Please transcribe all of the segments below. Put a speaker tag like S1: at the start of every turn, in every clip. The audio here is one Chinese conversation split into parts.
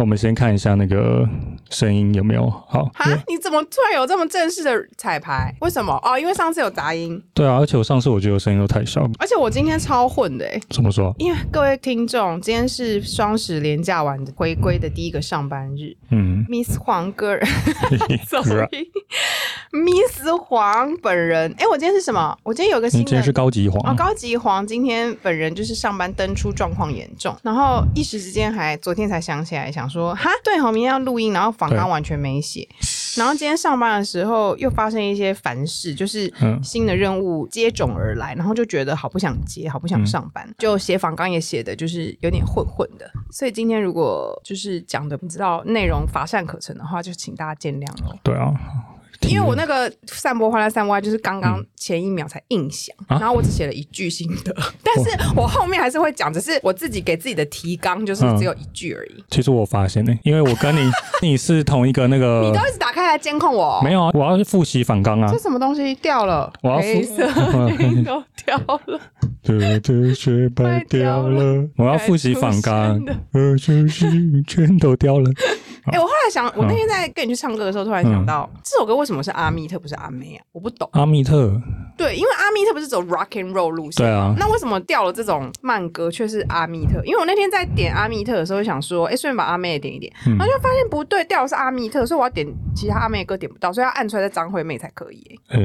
S1: 我们先看一下那个声音有没有好。
S2: 哈，你怎么突然有这么正式的彩排？为什么？哦，因为上次有杂音。
S1: 对啊，而且我上次我觉得声音都太小。
S2: 而且我今天超混的哎。
S1: 怎么说？
S2: 因为各位听众，今天是双十连假完回归的第一个上班日。嗯，Miss 黄个人，Sorry，Miss 黄本人。哎，我今天是什么？我今天有个新。
S1: 今天是高级黄
S2: 哦，高级黄今天本人就是上班登出状况严重，然后一时之间还昨天才想起来，想说哈，对哦，明天要录音，然后访纲完全没写，然后今天上班的时候又发生一些烦事，就是新的任务接踵而来，然后就觉得好不想接，好不想上班，就写访纲也写的就是有点混混的，所以今天如果就是讲的不知道内容乏善可陈的话，就请大家见谅哦。
S1: 对啊。
S2: 因为我那个散播欢乐散播爱就是刚刚前一秒才印象，然后我只写了一句心得，但是我后面还是会讲，只是我自己给自己的提纲就是只有一句而已。
S1: 其实我发现呢，因为我跟你 你是同一个那个，
S2: 你都一直打开来监控我。
S1: 没有啊，我要复习反纲啊。
S2: 这什么东西掉了？
S1: 我要
S2: 黑色 都掉了。
S1: 的的雪白掉了，我要复习反纲，我，就是全都掉了。
S2: 哎，我后来想，我那天在跟你去唱歌的时候，突然想到这首歌为什么是阿密特不是阿妹啊？我不懂。
S1: 阿密特，
S2: 对，因为阿密特不是走 rock and roll 路线，
S1: 对啊。
S2: 那为什么掉了这种慢歌却是阿密特？因为我那天在点阿密特的时候，想说，哎，顺便把阿妹也点一点，然后就发现不对，掉的是阿密特，所以我要点其他阿妹的歌点不到，所以要按出来在张惠妹才可以。
S1: 哎，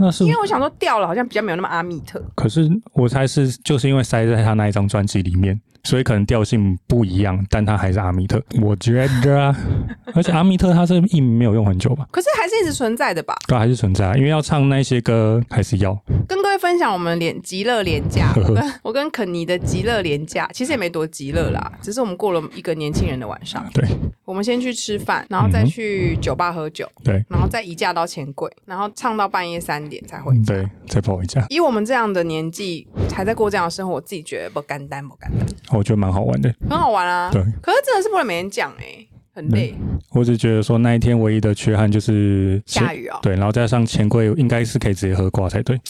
S1: 那是
S2: 因为我想说掉了，好像比较没有那么阿密特。
S1: 可是我猜是就是因为塞在他那一张专辑里面。所以可能调性不一样，但他还是阿密特。我觉得，而且阿密特他这艺名没有用很久吧？
S2: 可是还是一直存在的吧？
S1: 对，还是存在，因为要唱那些歌还是要。
S2: 跟各位分享我们连极乐廉价，我跟肯尼的极乐廉价，其实也没多极乐啦，只是我们过了一个年轻人的晚上。
S1: 对，
S2: 我们先去吃饭，然后再去酒吧喝酒，
S1: 对，
S2: 然后再移驾到钱柜，然后唱到半夜三点才回家，
S1: 对，再跑回家。
S2: 以我们这样的年纪，还在过这样的生活，我自己觉得不干单，不干单。
S1: 我觉得蛮好玩的，
S2: 很好玩啊。
S1: 对，
S2: 可是真的是不能每天讲哎。很累，
S1: 我只觉得说那一天唯一的缺憾就是
S2: 下雨哦。
S1: 对，然后加上钱柜应该是可以直接喝挂才对。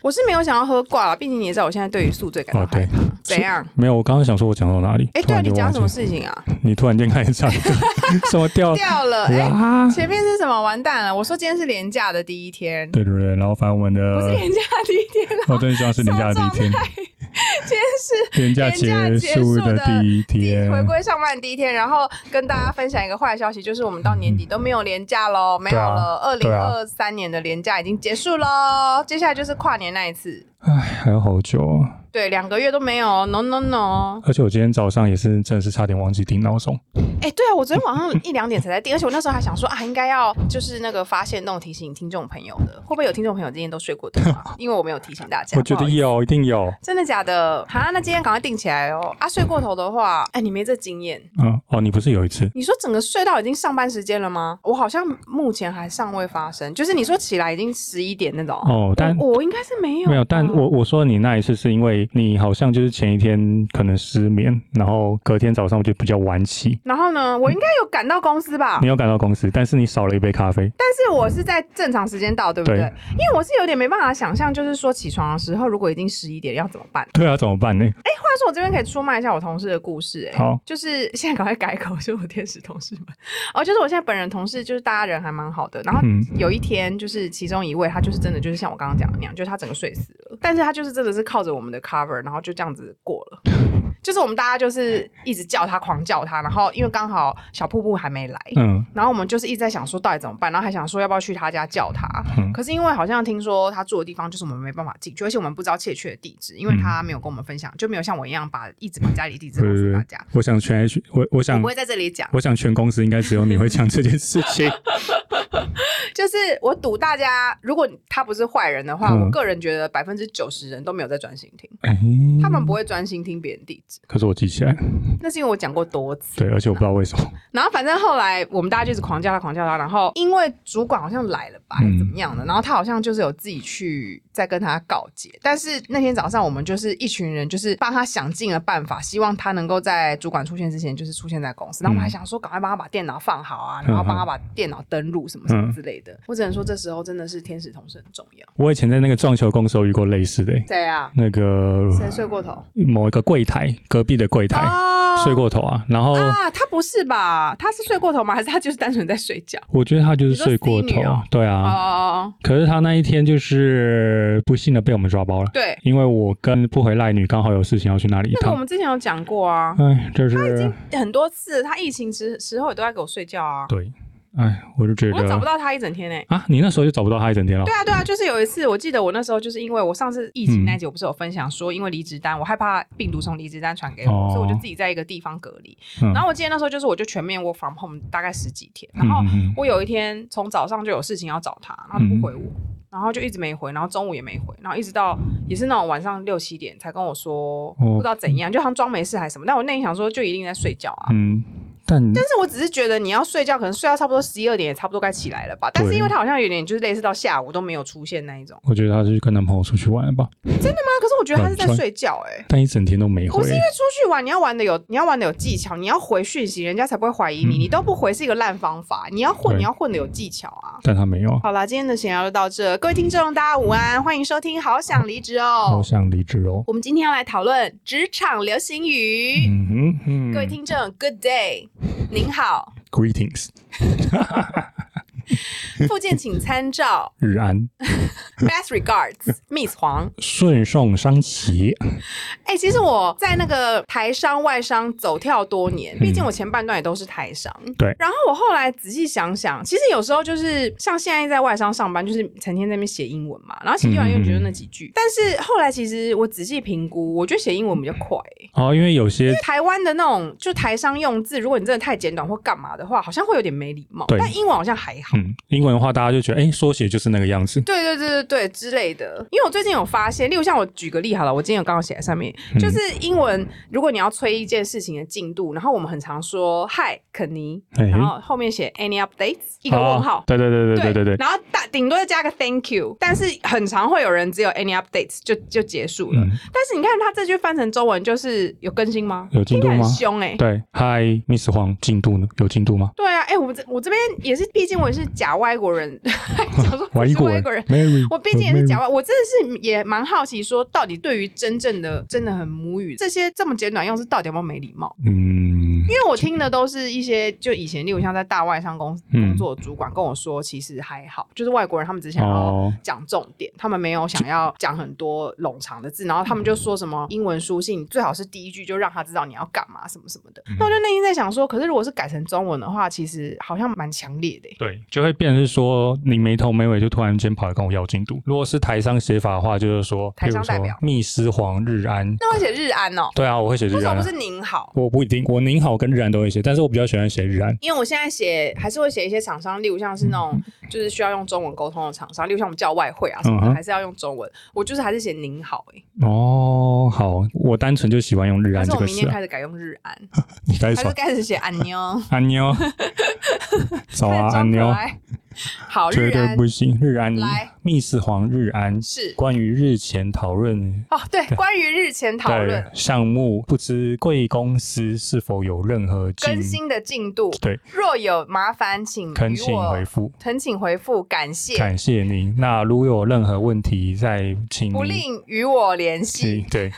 S2: 我是没有想要喝挂了，毕竟你也知道我现在对于宿醉感到害怕。怎样？
S1: 没有，我刚刚想说我讲到哪里？
S2: 哎，对啊，你讲什么事情啊？
S1: 你突然间开始唱歌，什么掉
S2: 掉了？哎，前面是什么？完蛋了！我说今天是廉价的第一天。
S1: 对对对，然后反正我们的
S2: 不是廉价第一天，
S1: 我真希望是廉价的第一天。
S2: 今天是
S1: 年假结束的第一天，
S2: 回归上班第一天，然后跟大家分享一个坏消息，就是我们到年底都没有年假喽，没有了。二零二三年的年假已经结束喽，接下来就是跨年那一次。
S1: 唉，还有好久啊。
S2: 对，两个月都没有，no no no。
S1: 而且我今天早上也是，真的是差点忘记定闹钟。
S2: 哎，对啊，我昨天晚上一两点才在定，而且我那时候还想说啊，应该要就是那个发现那种提醒听众朋友的，会不会有听众朋友今天都睡过头啊？因为我没有提醒大家。
S1: 我觉得有，一定有。
S2: 真的假的？好，那今天赶快定起来哦。啊，睡过头的话，哎，你没这经验。
S1: 嗯，哦，你不是有一次？
S2: 你说整个睡到已经上班时间了吗？我好像目前还尚未发生，就是你说起来已经十一点那种。
S1: 哦，但
S2: 我应该是没有。
S1: 没有，但我我说你那一次是因为你好像就是。前一天可能失眠，然后隔天早上就比较晚起。
S2: 然后呢，我应该有赶到公司吧？
S1: 你有赶到公司，但是你少了一杯咖啡。
S2: 但是我是在正常时间到，对不对？因为我是有点没办法想象，就是说起床的时候，如果已经十一点，要怎么办？
S1: 对啊，怎么办呢？
S2: 哎，话说我这边可以出卖一下我同事的故事，哎，
S1: 好，
S2: 就是现在赶快改口，就我天使同事们。哦，就是我现在本人同事，就是大家人还蛮好的。然后有一天，就是其中一位，他就是真的就是像我刚刚讲的那样，就是他整个睡死了，但是他就是真的是靠着我们的 cover，然后就这样子过了。就是我们大家就是一直叫他，狂叫他，然后因为刚好小瀑布还没来，嗯，然后我们就是一直在想说到底怎么办，然后还想说要不要去他家叫他，可是因为好像听说他住的地方就是我们没办法进去，而且我们不知道切确的地址，因为他没有跟我们分享，就没有像我一样把一直把家里地址告诉大家。
S1: 我想全我我想
S2: 不会在这里讲，
S1: 我想全公司应该只有你会讲这件事情。
S2: 就是我赌大家，如果他不是坏人的话，我个人觉得百分之九十人都没有在专心听，他们不会专心听别人地址。
S1: 可是我记起来，
S2: 那是因为我讲过多次。
S1: 对，而且我不知道为什么。
S2: 然后反正后来我们大家就是狂叫他，狂叫他。然后因为主管好像来了吧，怎么样的？然后他好像就是有自己去在跟他告诫。但是那天早上我们就是一群人，就是帮他想尽了办法，希望他能够在主管出现之前就是出现在公司。然后我们还想说，赶快帮他把电脑放好啊，然后帮他把电脑登录什么什么之类的。的。我只能说，这时候真的是天使同事很重要。
S1: 我以前在那个撞球公司有遇过类似的、
S2: 谁啊？
S1: 那个
S2: 谁睡过头？
S1: 某一个柜台隔壁的柜台、
S2: 哦
S1: 睡过头啊，然后
S2: 啊，他不是吧？他是睡过头吗？还是他就是单纯在睡觉？
S1: 我觉得他就是睡过头，
S2: 哦
S1: 对啊，
S2: 哦，
S1: 可是他那一天就是不幸的被我们抓包了，
S2: 对，
S1: 因为我跟不回赖女刚好有事情要去那里一
S2: 这个我，们之前有讲过啊，
S1: 哎，就是
S2: 很多次，他疫情时时候也都在给我睡觉啊，
S1: 对，哎，我就觉
S2: 得我找不到他一整天呢、
S1: 啊，你那时候就找不到他一整天了
S2: 对，啊，对啊，就是有一次，我记得我那时候就是因为我上次疫情那集，我不是有分享说，因为离职单，我害怕病毒从离职单传给我，
S1: 哦
S2: 所以我就自己在一个地方隔离。
S1: 嗯
S2: 然后我记得那时候就是我就全面 work from home 大概十几天，然后我有一天从早上就有事情要找他，然后他不回我。然后就一直没回，然后中午也没回，然后一直到也是那种晚上六七点才跟我说，
S1: 哦
S2: 不知道怎样，就好像装没事还是什么。但我内心想说，就一定在睡觉啊。
S1: 嗯，但
S2: 但是我只是觉得你要睡觉，可能睡到差不多十一二点，也差不多该起来了吧。但是因为他好像有点就是类似到下午都没有出现那一种。
S1: 我觉得他是跟男朋友出去玩了吧，
S2: 啊，可是我觉得他是在睡觉、欸，哎。
S1: 但一整天都没回
S2: 不是因为出去玩，你要玩的有，你要玩的有技巧，你要回讯息，人家才不会怀疑你。
S1: 嗯
S2: 你都不回是一个烂方法，你要混，你要混的有技巧啊。
S1: 但他没有啊，
S2: 好啦，今天的闲聊就到这，各位听众大家午安，欢迎收听《好想离职》哦。
S1: 好想离职哦，
S2: 我们今天要来讨论职场流行语。
S1: 嗯哼嗯，
S2: 各位听众，Good day，您好
S1: ，，Greetings，
S2: 附件请参照
S1: 日安
S2: ，，Best regards，Miss 黄。
S1: 顺送商旗，
S2: 哎、其实我在那个台商外商走跳多年，毕竟我前半段也都是台商。
S1: 嗯对
S2: 然后我后来仔细想想，其实有时候就是像现在在外商上班，就是成天在那边写英文嘛，然后写英文又觉得那几句。但是后来其实我仔细评估，我觉得写英文比较快、欸
S1: 哦，因为有些
S2: 台湾的那种就台商用字，如果你真的太简短或干嘛的话，好像会有点没礼貌。
S1: 对
S2: 但英文好像还好。
S1: 嗯，英文的话，大家就觉得，哎，缩写就是那个样子。
S2: 对对对对对之类的，因为我最近有发现，例如像我举个例好了，我今天有刚好写在上面，
S1: 嗯
S2: 就是英文，如果你要催一件事情的进度，然后我们很常说 Hi 肯尼，
S1: 哎
S2: 然后后面写 Any updates 一个问号
S1: 哦。对对对对对对对，
S2: 然后大顶多再加个 Thank you，但是很常会有人只有 Any updates 就就结束了。
S1: 嗯
S2: 但是你看他这句翻成中文就是有更新吗？
S1: 有进度吗
S2: 很？凶哎、
S1: 对，Hi Miss 黄，进度呢？有进度吗？
S2: 对啊，哎、我这我这边也是，毕竟我也是假外国人，讲说我
S1: 外国人
S2: 是外国人，我毕竟也是假
S1: 哦
S2: 外，我真的是也蛮好奇，说到底对于真正的真的很母语这些这么简短用字，到底有没有没礼貌？
S1: 嗯，
S2: 因为我听的都是一些就以前，例如像在大外商公
S1: 司
S2: 工作的主管跟我说，其实还好，就是外国人他们只想要
S1: 哦
S2: 讲重点，他们没有想要讲很多冗长的字，然后他们就说什么英文书信最好是第一句就让他知道你要干嘛什么什么的。
S1: 嗯
S2: 那我就内心在想说，可是如果是改成中文的话，其实好像蛮强烈的欸。
S1: 对，就会变成是说你没头没尾，就突然间跑来跟我要进度。如果是台商写法的话，就是说，
S2: 台商代表
S1: 密斯黄日安，
S2: 那会写日安哦，
S1: 对啊，我会写日安啊
S2: 为什么不是。您好？
S1: 我不一定，我您好跟日安都会写，但是我比较喜欢写日安。
S2: 因为我现在写还是会写一些厂商，例如像是那种 就是需要用中文沟通的厂商，例如像我们叫外汇啊什么的，
S1: 嗯
S2: 还是要用中文。我就是还是写您好哎、
S1: 哦，好，我单纯就喜欢用日安这个词啊。
S2: 明天开始改用日安，
S1: 你开始
S2: 开始写安妞，
S1: 安妞，早安妞，
S2: 爱。好，日
S1: 绝对不行，日安。
S2: 来。
S1: 密斯黄日安
S2: 是。
S1: 关于日前讨论。
S2: 哦，对，关于日前讨论。
S1: 对项目，不知贵公司是否有任何进
S2: 更新的进度，
S1: 对，
S2: 若有麻烦请与
S1: 恳请回复，
S2: 恳请回复，感谢，
S1: 感谢您。那如有任何问题，再请
S2: 不吝与我联系。
S1: 对，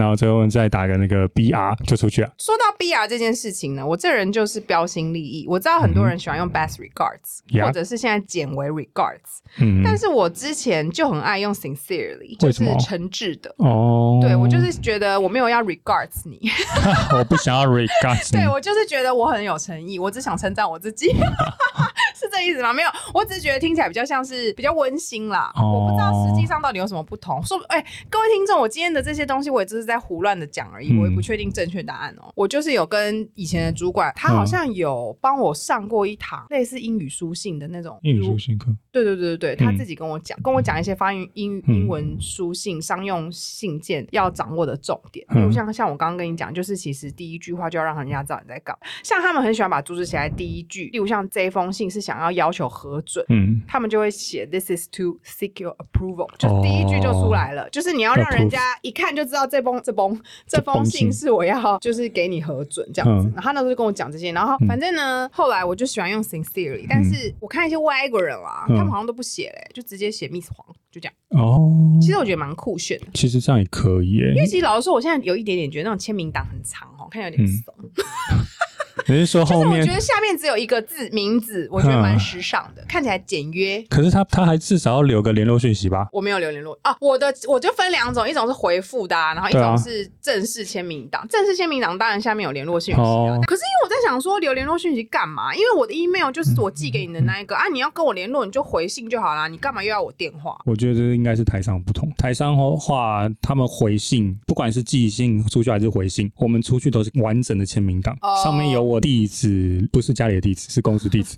S1: 然后最后再打个那个 BR 就出去了。
S2: 说到 BR 这件事情呢，我这人就是标新立异。我知道很多人喜欢用 best regards，、
S1: 嗯
S2: 或者是现在简为 regards，、
S1: 嗯，
S2: 但是我之前就很爱用 sincerely，就是诚挚的。
S1: 哦，
S2: 对我就是觉得我没有要 regards 你，
S1: 我不想要 regards 你。
S2: 对我就是觉得我很有诚意，我只想称赞我自己，是这意思吗？没有，我只是觉得听起来比较像是比较温馨啦。
S1: 哦
S2: 我不知道实际上到底有什么不同。说，哎、各位听众，我今天的这些东西，我也只是在胡乱的讲而已，
S1: 嗯
S2: 我也不确定正确答案哦。我就是有跟以前的主管，他好像有帮我上过一堂类似英语书信的那种
S1: 英语书信课，
S2: 对对对对对，他
S1: 嗯
S2: 自己跟我讲，跟我讲一些发音英
S1: 嗯
S2: 英文书信、商用信件要掌握的重点。
S1: 嗯
S2: 比如像像我刚刚跟你讲，就是其实第一句话就要让人家知道你在搞。像他们很喜欢把主旨写在第一句，例如像这封信是想要要求核准，
S1: 嗯，
S2: 他们就会写 “This is to seek your approval”，就第一句就出来了，就是你要让人家一看就知道这封这封这封信。是我要就是给你核准这样子。然后他那时候就跟我讲这些，然后反正呢，后来我就喜欢用 sincerely，但是我看一些外国人啦，他们好像都不写嘞，就直接写 Miss 黄，就这样。哦，其实我觉得蛮酷炫的。
S1: 其实这样也可以耶，
S2: 因为其实老实说，我现在有一点点觉得那种签名档很长哦，看有点怂。
S1: 你是说后面？
S2: 我觉得下面只有一个字名字，我觉得蛮时尚的，看起来简约。
S1: 可是他他还至少要留个联络讯息吧？
S2: 我没有留联络啊，我的我就分两种，一种是回复的，然后一种是正式签名档。正式签名档当然下面有联络讯息啊。可是因为我在想说留联络讯息干嘛？因为我的 email 就是我寄给你的那一个啊，你要跟我联络你就回信就好啦，你干嘛又要我电话？
S1: 我觉得这应该是台商不同，台商的话他们回信，不管是寄信出去还是回信，我们出去都是完整的签名档，上面有我地址。不是家里的地址，是公司地址。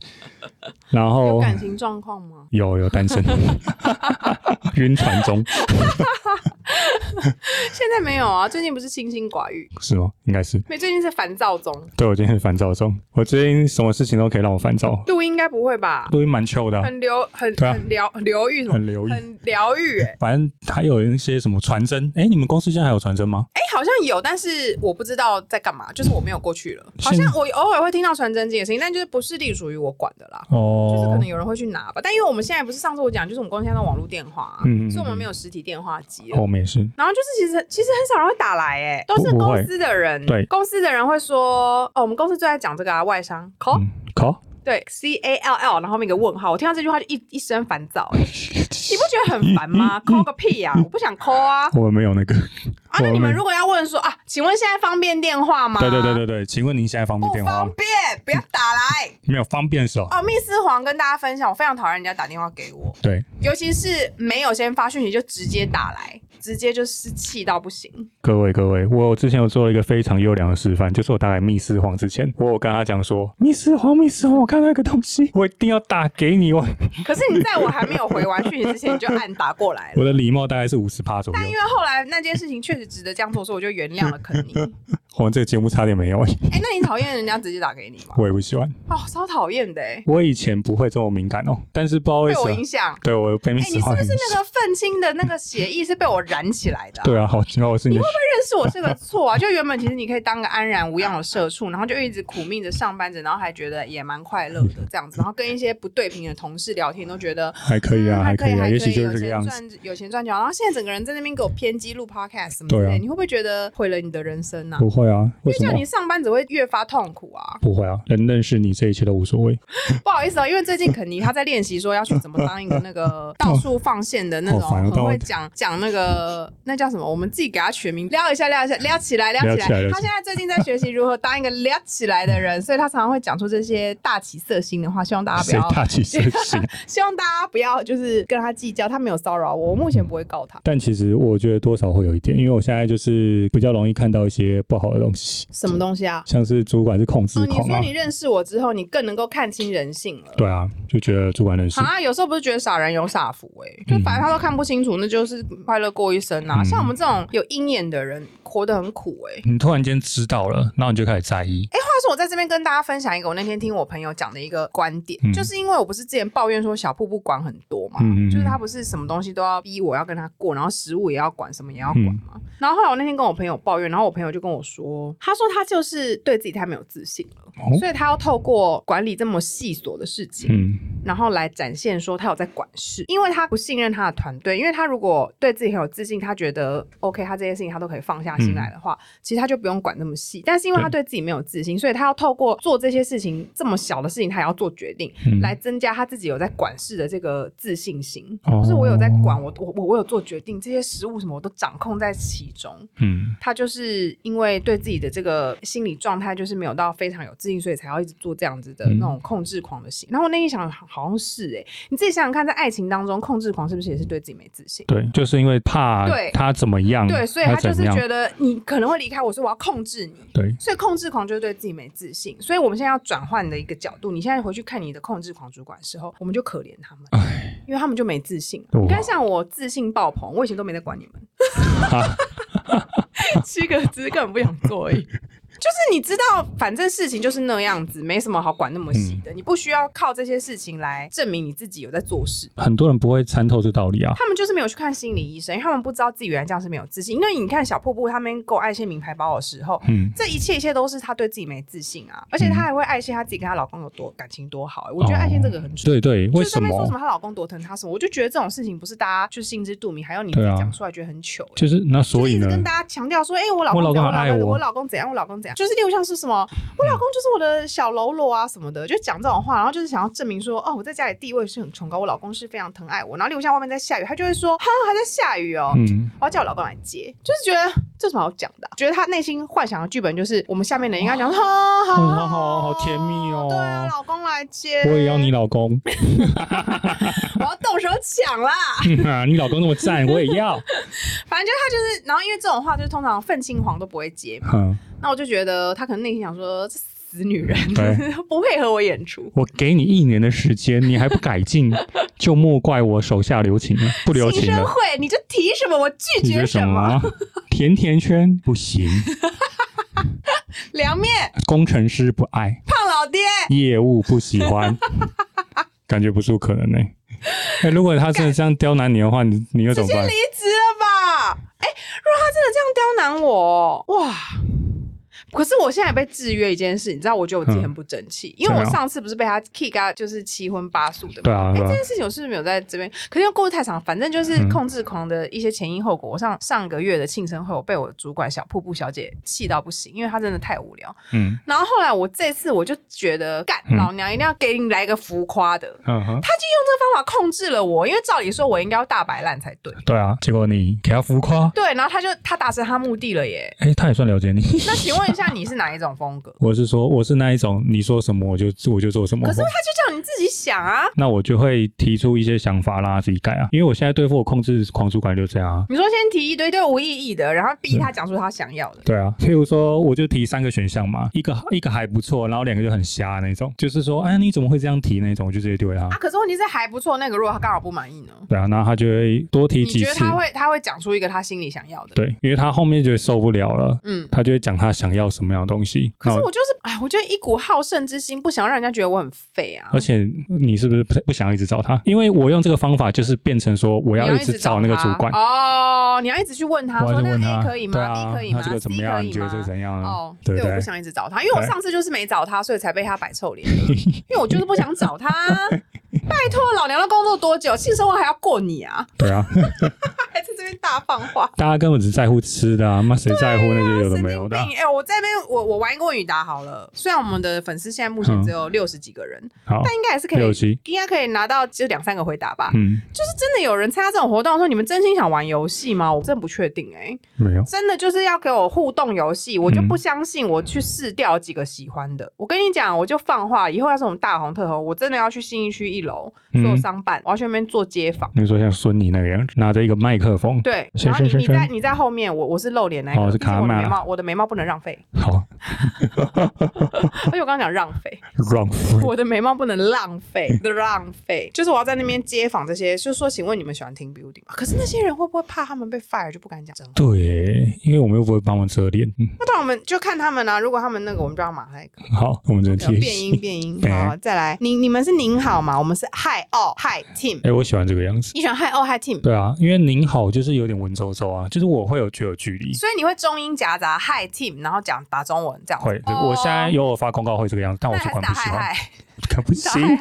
S1: 然后
S2: 有感情状况吗？
S1: 有有单身，晕船中。
S2: 现在没有啊，最近不是清心寡欲
S1: 是吗？应该是。
S2: 没，最近是烦躁中。
S1: 对，我今天是烦躁中。我最近什么事情都可以让我烦躁。
S2: 录音应该不会吧？
S1: 录音蛮 chill 的，
S2: 很疗很很疗疗愈，
S1: 很疗愈，
S2: 很疗愈。哎，
S1: 反正还有一些什么传真。哎，你们公司现在还有传真吗？
S2: 哎，好像有，但是我不知道在干嘛，就是我没有过去了。好像我偶尔会听到传真这件事情，但就是不是隶属于我管的啦。哦，就是可能有人会去拿吧。但因为我们现在不是上次我讲，就是我们公司现在网络电话，嗯，所以我们没有实体电话机然后就是其实其实很少人会打来，哎，都是公司的人。
S1: 对，
S2: 公司的人会说，哦，我们公司最爱讲这个啊，外商 call
S1: call，
S2: 对，C A L L，然后面一个问号。我听到这句话就一一身烦躁，哎，你不觉得很烦吗？call 个屁呀，我不想 call 啊。
S1: 我们没有那个。
S2: 啊，那你们如果要问说啊，请问现在方便电话吗？
S1: 对对对对对，请问您现在方便电话？
S2: 方便，不要打来。
S1: 没有方便手。
S2: 哦，密斯黄跟大家分享，我非常讨厌人家打电话给我。
S1: 对，
S2: 尤其是没有先发讯息就直接打来。直接就是气到不行。
S1: 各位各位，我之前有做了一个非常优良的示范，就是我大概密斯黄之前，我有跟他讲说，密斯黄密斯黄，我看到一个东西，我一定要打给你哦。
S2: 可是你在我还没有回完讯息之前，你就按打过来了。
S1: 我的礼貌大概是五十趴左右。
S2: 但因为后来那件事情确实值得这样做，所以我就原谅了肯尼。
S1: 我们这个节目差点没有。
S2: 哎，那你讨厌人家直接打给你吗？
S1: 我也不喜欢。
S2: 哦，超讨厌的哎。
S1: 我以前不会这么敏感哦，但是不知道为什么
S2: 被我影响。
S1: 对我被密
S2: 室荒。你是不是那个愤青的那个协议是被我燃起来的？
S1: 对啊，好奇怪，我是
S2: 你会不会认识我是个错啊？就原本其实你可以当个安然无恙的社畜，然后就一直苦命的上班着，然后还觉得也蛮快乐的这样子，然后跟一些不对频的同事聊天都觉得
S1: 还可以啊，还可以啊，也许就是这个样
S2: 子，有钱赚钱，然后现在整个人在那边给我偏激录 podcast 什么的，你会不会觉得毁了你的人生呢？
S1: 不会啊，为什么？
S2: 你上班只会越发痛苦啊？
S1: 不会啊，能认识你这一切都无所谓。
S2: 不好意思啊，因为最近肯尼他在练习说要去怎么当一个那个 到处放线的那种，很会讲讲那个那叫什么？我们自己给他。取名撩一下，撩一下，撩起来，撩起来。他现在最近在学习如何当一个撩起来的人，所以他常常会讲出这些大起色心的话。希望大家不要
S1: 大起色心，
S2: 希望大家不要就是跟他计较。他没有骚扰我，我目前不会告他。
S1: 但其实我觉得多少会有一点，因为我现在就是比较容易看到一些不好的东西。
S2: 什么东西啊？
S1: 像是主管是控制狂。
S2: 你说你认识我之后，你更能够看清人性了。
S1: 对啊，就觉得主管认识
S2: 啊。有时候不是觉得傻人有傻福哎，就反正他都看不清楚，那就是快乐过一生啊。像我们这种有鹰眼的人活得很苦哎，
S1: 你突然间知道了，然后你就开始在意。
S2: 哎，话说我在这边跟大家分享一个，我那天听我朋友讲的一个观点，就是因为我不是之前抱怨说小瀑布管很多嘛，就是他不是什么东西都要逼我要跟他过，然后食物也要管，什么也要管嘛。然后后来我那天跟我朋友抱怨，然后我朋友就跟我说，他说他就是对自己太没有自信了，所以他要透过管理这么细琐的事情，然后来展现说他有在管事，因为他不信任他的团队，因为他如果对自己很有自信，他觉得 OK，他这些事情他都可以放下心来的话，其实他就不用管那么细。但是因为他对自己没有自信，所以他要透过做这些事情这么小的事情，他也要做决定，来增加他自己有在管事的这个自信心。就是我有在管，我我我我有做决定，这些食物什么我都掌控在其中。嗯，他就是因为对自己的这个心理状态就是没有到非常有自信，所以才要一直做这样子的那种控制狂的行。然后我那天想，好像是哎，你自己想想看，在爱情当中，控制狂是不是也是对自己没自信？
S1: 对，就是因为怕他怎么样，
S2: 对，所以他就是觉得你可能会离开我，所以我要控制你。
S1: 对，
S2: 所以控制狂就是对自己没自信。所以我们现在要转换的一个角度，你现在回去看你的控制狂主管的时候，我们就可怜他们，因为他们就没自信。你看，像我自信爆棚，我以前都没在管你们 七个字根本不想做而已。就是你知道，反正事情就是那样子，没什么好管那么细的，你不需要靠这些事情来证明你自己有在做事。
S1: 很多人不会参透这道理啊，
S2: 他们就是没有去看心理医生，因为他们不知道自己原来这样是没有自信。因为你看小瀑布他们给我爱些名牌包的时候，嗯，这一切一切都是他对自己没自信啊，而且他还会爱惜他自己跟他老公有多感情多好。我觉得爱惜这个很
S1: 对对，为什么
S2: 说什么她老公多疼她什么？我就觉得这种事情不是大家就心知肚明，还要你讲出来觉得很糗。
S1: 就是那所以
S2: 呢，跟大家强调说，哎，我老公
S1: 我爱
S2: 我，我老公怎样，我老公怎样，就是例如像是什么，我老公就是我的小喽啰啊什么的，就讲这种话，然后就是想要证明说，哦，我在家里地位是很崇高，我老公是非常疼爱我。然后例如像外面在下雨，他就会说，哈，还在下雨哦，我要叫我老公来接，就是觉得这什么好讲的？觉得他内心幻想的剧本就是我们下面的人应该讲，好
S1: 好好好甜蜜哦，
S2: 对啊，老公来接，
S1: 我也要你老公，
S2: 我要动手抢啦！
S1: 你老公那么赞，我也要。
S2: 反正就他就是，然后因为这种话就是通常愤青黄都不会接嘛，那我就觉得他可能内心想说，这死女人 不配合我演出。
S1: 我给你一年的时间，你还不改进，就莫怪我手下留情了，不留情了。
S2: 会你就提什么，我拒绝什么。
S1: 甜甜圈不行，
S2: 凉面
S1: 工程师不爱，
S2: 胖老爹
S1: 业务不喜欢，感觉不是可能呢。哎，如果他真的这样刁难你的话，你你又怎么办？
S2: 离职了吧？哎，如果他真的这样刁难我，哇！可是我现在被制约一件事，你知道，我觉得我自己很不争气，因为我上次不是被他 kick 啊，就是七荤八素的。
S1: 对啊。
S2: 哎，这件事情我是不是没有在这边？可是因为过得太长，反正就是控制狂的一些前因后果。我上上个月的庆生会，我被我主管小瀑布小姐气到不行，因为她真的太无聊。嗯。然后后来我这次我就觉得，干老娘一定要给你来一个浮夸的。嗯哼。他就用这个方法控制了我，因为照理说我应该要大摆烂才对。
S1: 对啊。结果你给他浮夸。
S2: 对，然后他就他达成他目的了耶。
S1: 哎，他也算了解你。
S2: 那请问一下。那你是哪一种风格？
S1: 我是说，我是那一种，你说什么我就我就做什么。
S2: 可是他就叫你自己想啊。
S1: 那我就会提出一些想法让他自己改啊。因为我现在对付我控制狂主管就这样啊。
S2: 你说先提一堆对无意义的，然后逼他讲出他想要的。
S1: 对啊，譬如说我就提三个选项嘛，一个一个还不错，然后两个就很瞎那种。就是说，哎，你怎么会这样提那种？我就直接丢给他。
S2: 啊，可是问题是还不错那个，如果他刚好不满意呢？
S1: 对啊，然后他就会多提几次。你觉得
S2: 他会他会讲出一个他心里想要的？
S1: 对，因为他后面就受不了了。嗯，他就会讲他想要什么样的东西。
S2: 可是我就是，哎，我觉得一股好胜之心，不想让人家觉得我很废啊。
S1: 而且你是不是不不想一直找他？因为我用这个方法，就是变成说我要一直找那个主管
S2: 哦，你要一直去问他，说那 A 可以吗
S1: ？B
S2: 可以吗？
S1: 这个怎么样？你觉得这个怎样？
S2: 哦，
S1: 对，
S2: 我不想一直找他，因为我上次就是没找他，所以才被他摆臭脸。因为我就是不想找他。拜托，老娘的工作多久？性生活还要过你啊？
S1: 对啊，
S2: 边大放话。
S1: 大家根本只在乎吃的啊，妈谁在乎那些有的没有的？
S2: 哎，我这边我我玩一个问语答好了。虽然我们的粉丝现在目前只有六十几个人，但应该还是可以，应该可以拿到就两三个回答吧。嗯，就是真的有人参加这种活动，说你们真心想玩游戏吗？我真不确定哎，
S1: 没有，
S2: 真的就是要给我互动游戏，我就不相信我去试掉几个喜欢的。我跟你讲，我就放话，以后要是我们大红特红，我真的要去信义区一楼。做商办，我要去那边做街访。
S1: 你说像孙妮那个样子，拿着一个麦克风。
S2: 对，然后你你在你在后面，我我是露脸那个。
S1: 哦，是卡
S2: 玛。眉毛，我的眉毛不能浪费。
S1: 好。
S2: 而且我刚刚讲浪费。
S1: 浪费。
S2: 我的眉毛不能浪费，浪费。就是我要在那边街访这些，就是说，请问你们喜欢听 building 吗？可是那些人会不会怕他们被 fire 就不敢讲？
S1: 对，因为我们又不会帮忙遮脸。
S2: 那当然我们就看他们啊，如果他们那个，我们就要马赛克。
S1: 好，我们就贴。
S2: 变音变音。好，再来。你你们是您好吗？我们是嗨。哦，Hi Team，
S1: 哎，我喜欢这个样子。
S2: 你喜欢 Hi 哦 Hi Team？
S1: 对啊，因为您好就是有点文绉绉啊，就是我会有具有距离，
S2: 所以你会中英夹杂 Hi Team，然后讲打中文这样。
S1: 会，我现在有我发公告会这个样子，但我主管不喜欢。更不行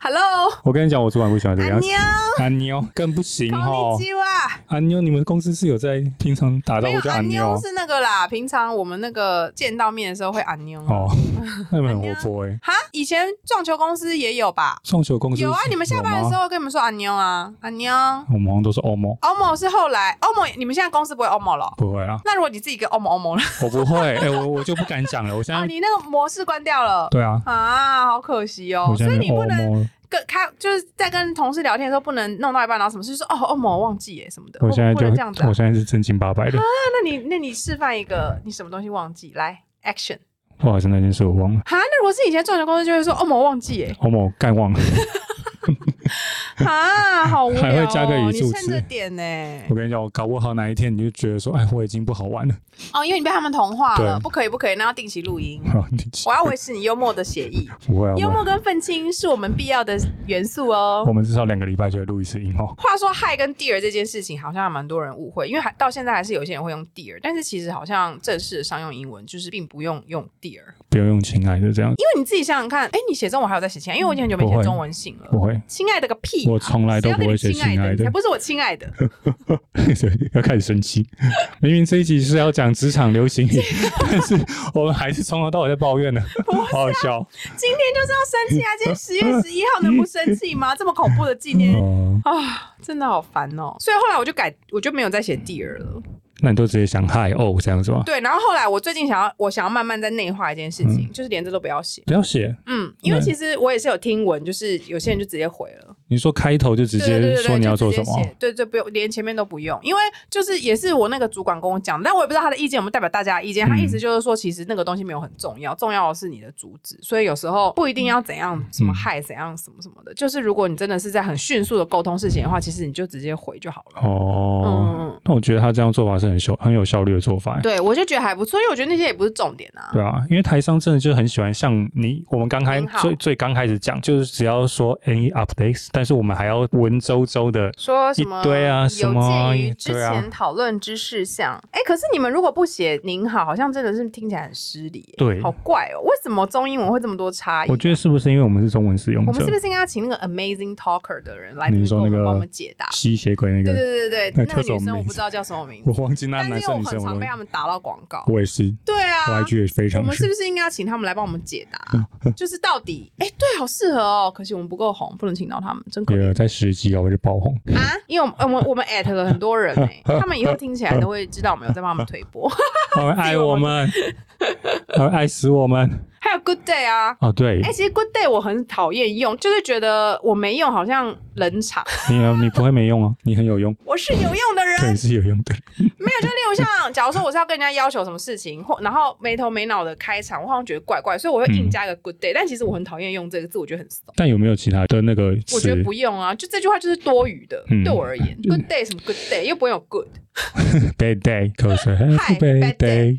S2: ，Hello，
S1: 我跟你讲，我主管不喜欢这个样子。
S2: 阿
S1: 妞，更不行哈。
S2: 阿
S1: 妞，你们公司是有在平常打招呼叫阿妞？
S2: 是那个啦，平常我们那个见到面的时候会阿妞。
S1: 哦，那你们很活泼哎。
S2: 哈，以前撞球公司也有吧？
S1: 撞球公司
S2: 有啊，你们下班的时候跟你们说阿妞啊，阿妞。
S1: 我们好像都是欧某。
S2: 欧某是后来，欧某，你们现在公司不会欧某了？
S1: 不会啊。
S2: 那如果你自己跟欧某欧某了？
S1: 我不会，哎，我我就不敢讲了。我现在
S2: 你那个模式关掉了。
S1: 对啊。
S2: 啊，好可惜哦。所以你。不能跟开，就是在跟同事聊天的时候，不能弄到一半，然后什么事就说哦哦，某忘记耶什么的。
S1: 我现在就
S2: 这样子，
S1: 我现在是正经八百的。啊，
S2: 那你那你示范一个，你什么东西忘记？来，action。
S1: 不好意思，那件事我忘了。
S2: 哈，那如果是以前赚钱公司，就会说哦，某忘记耶，
S1: 哦，某干忘了。
S2: 啊，好无聊、哦，
S1: 还会加个语助
S2: 你趁着
S1: 词
S2: 点呢、
S1: 我跟你讲，我搞不好哪一天你就觉得说，哎，我已经不好玩了。
S2: 哦，因为你被他们同化了，不可以，不可以，那要定期录音。我要维持你幽默的协议，
S1: 不会啊，
S2: 幽默跟愤青是我们必要的元素哦
S1: 我。们至少两个礼拜就会录一次音哦。
S2: 话说嗨跟 dear 这件事情，好像还蛮多人误会，因为还到现在还是有些人会用 dear，但是其实好像正式的商用英文就是并不用用 dear，
S1: 不用用亲爱的这样，
S2: 因为你自己想想看，哎，你写中文还有在写亲爱，因为我已经很久没写中文信了。
S1: 不会，
S2: 亲爱的个屁啊！
S1: 我从来都不会写
S2: 亲爱的，不是我亲爱的。
S1: 要开始生气。明明这一集是要讲职场流行语，但是我们还是从头到尾在抱怨呢，好好笑
S2: 今天就是要生气啊！今天十月十一号能不生气吗？这么恐怖的纪念
S1: 哦。
S2: 啊，真的好烦哦。所以后来我就改，我就没有再写 dear 了。
S1: 那你都直接想嗨哦这样子吗？
S2: 对，然后后来我最近想要，我想要慢慢在内化一件事情，就是连这都不要写。
S1: 不要写，
S2: 嗯，因为其实我也是有听闻，就是有些人就直接回了，
S1: 你说开头就直接说你要做什么，
S2: 写。对对，不用连前面都不用，因为就是也是我那个主管跟我讲，但我也不知道他的意见有没有代表大家的意见。他
S1: 嗯
S2: 意思就是说，其实那个东西没有很重要，重要的是你的主旨，所以有时候不一定要怎样什么
S1: 嗯。
S2: 害怎样什么什么的，就是如果你真的是在很迅速的沟通事情的话，其实你就直接回就好了。
S1: 哦
S2: 嗯，
S1: 那我觉得他这样做法是很效很有效率的做法。
S2: 对，我就觉得还不错，因为我觉得那些也不是重点啊。
S1: 对啊，因为台商真的就很喜欢像你，我们刚开最最刚开始讲，就是只要说 any updates，但是我们还要文绉绉的，
S2: 说什么
S1: 对啊什么
S2: 有鉴于之前讨论之事项，哎、可是你们如果不写您好，好像真的是听起来很失礼，
S1: 对。
S2: 好怪哦，为什么中英文会这么多差异？
S1: 我觉得是不是因为我们是中文使用者？
S2: 我们是不，是应该要请那个 amazing talker 的人来
S1: 你说那个
S2: 帮我们解答？
S1: 吸血鬼那个，
S2: 对对对对，
S1: 那
S2: 那个女生我不知道叫什么名字。
S1: 我，忘记那男
S2: 但是因为我
S1: 生女生我
S2: 很常被，他们打到广告。
S1: 我也是，
S2: 对啊，
S1: 我 IG 也非
S2: 我
S1: 常我，
S2: 们是不是。应该要请他们来帮我们解答？就是到底，哎、对，好适合哦。可惜我们不够红，不能请到他们，真可怜
S1: 在十集啊，我就爆红，
S2: 啊！因为我们呃我们我们 at 了很多人哎、他们以后听起来都会知道我们有在帮他们推播。
S1: 他会爱我们，他会爱死我们。
S2: 还有 Good Day 啊，
S1: 哦，对
S2: 哎、，其实 Good Day 我很讨厌用，就是觉得我没用，好像冷场。
S1: 你你不会没用啊，你很有用，
S2: 我是有用的
S1: 对，
S2: 人，
S1: 是有用的。
S2: 没有就例如像，假如说我是要跟人家要求什么事情，或然后没头没脑的开场，我好像觉得怪怪，所以我会硬加一个 Good Day，、但其实我很讨厌用这个字，我觉得很怂。
S1: 但有没有其他的那个
S2: 我觉得不用啊，就这句话就是多余的，
S1: 嗯
S2: 对我而言，Good Day 什么 Good Day 又不会有 Good。
S1: Bad day，
S2: 口
S1: 水。Bad day，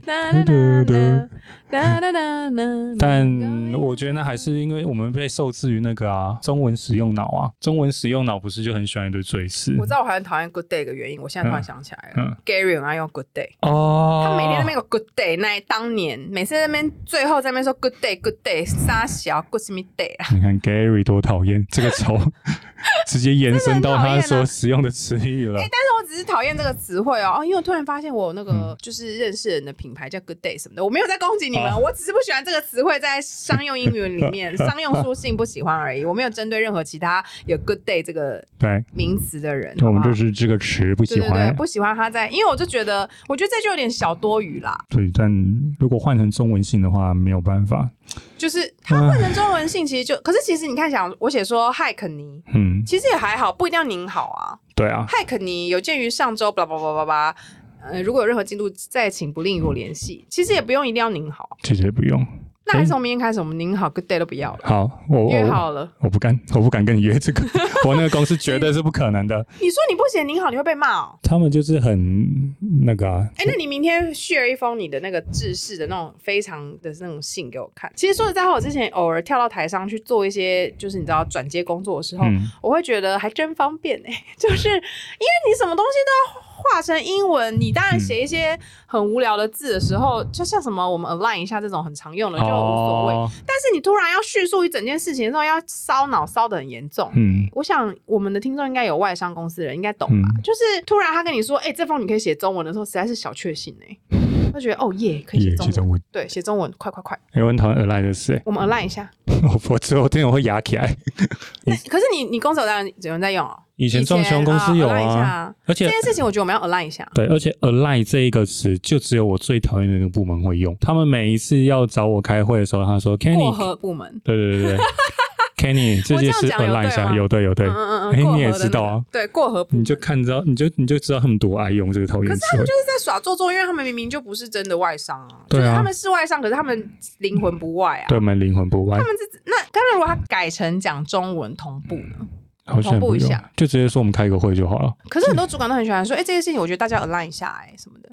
S1: 但我觉得呢，还是因为我们被受制于那个啊，中文使用脑啊，中文使用脑不是就很喜欢一堆赘词。
S2: 我知道我很讨厌 good day 的原因，我现在突然想起来了。Gary 喜欢用 good day，
S1: 哦，
S2: 他每天那边有 good day，那当年每次那边最后在那边说 good day，good day，傻小 good me day 啊。
S1: 你看 Gary 多讨厌这个词，直接延伸到他所使用的词语了。
S2: 但是我只是讨厌这个词。汇哦，哦因为我突然发现我那个就是认识人的品牌叫 Good Day 什么的，我没有在攻击你们，
S1: 哦
S2: 我只是不喜欢这个词汇在商用英语里面，商用书信不喜欢而已，我没有针对任何其他有 Good Day 这个
S1: 对，
S2: 名词的人，
S1: 我们就是这个词不喜
S2: 对对对，
S1: 欢。
S2: 不喜欢他在，因为我就觉得，我觉得这就有点小多余啦。
S1: 对，但如果换成中文性的话，没有办法。
S2: 就是它换成中文信，其实就，可是其实你看，想我写说嗨肯尼，
S1: 嗯，
S2: 其实也还好，不一定要您好啊。
S1: 对啊，
S2: 嗨肯尼，有鉴于上周，叭叭叭叭叭，呃，如果有任何进度，再请不吝与我联系。其实也不用一定要您好，
S1: 其实也不用。
S2: 那还是从明天开始，我们您好 good day 都不要了，
S1: 好，我我
S2: 约好了。
S1: 我不敢，我不敢跟你约这个，我那个公司绝对是不可能的。
S2: 你说你不写您好，你会被骂哦。
S1: 他们就是很那个啊，
S2: 哎、那你明天 share 一封你的那个制式的那种非常的那种信给我看。其实说实在话，我之前偶尔跳到台上去做一些，就是你知道转接工作的时候，
S1: 嗯，
S2: 我会觉得还真方便哎、就是因为你什么东西都要画成英文，你当然写一些很无聊的字的时候，就像什么我们 align 一下这种很常用的就无所谓。
S1: 哦，
S2: 但是你突然要叙述一整件事情的时候，要烧脑烧的很严重。
S1: 嗯，
S2: 我想我们的听众应该有外商公司的人应该懂吧？
S1: 嗯
S2: 就是突然他跟你说，哎、这封你可以写中文的时候，实在是小确幸哎、他觉得哦耶，可以写中文，对，写中文，快快快，
S1: 哎，我很讨厌 align 的事，哎
S2: 我们 align 一下。
S1: 我我之后听我会压起来。
S2: 那可是你你公司有人有人在用哦？
S1: 以前装修公司有
S2: 啊
S1: 而且
S2: 这件事情我觉得我们要 align 一下。
S1: 对，而且 align 这一个词，就只有我最讨厌的那个部门会用。他们每一次要找我开会的时候，他说 Kenny，
S2: 河部门，
S1: 对对对对，Kenny 这件事 align 一下，有对有对。
S2: 嗯，嗯嗯，
S1: 哎你也知道啊。
S2: 那个对，过河
S1: 你就看到你就你就知道他们多爱用这个讨厌词。汇。
S2: 就是在耍做作，因为他们明明就不是真的外商啊，
S1: 对啊。
S2: 就是他们是外商，可是他们灵魂不外啊。
S1: 对我们灵魂不外。
S2: 他，们是那，但是如果他改成讲中文同步呢？同步一下，
S1: 就直接说我们开个会就好了，
S2: 可是很多主管都很喜欢说，哎、这件事情我觉得大家 align 一下、哎，什么的，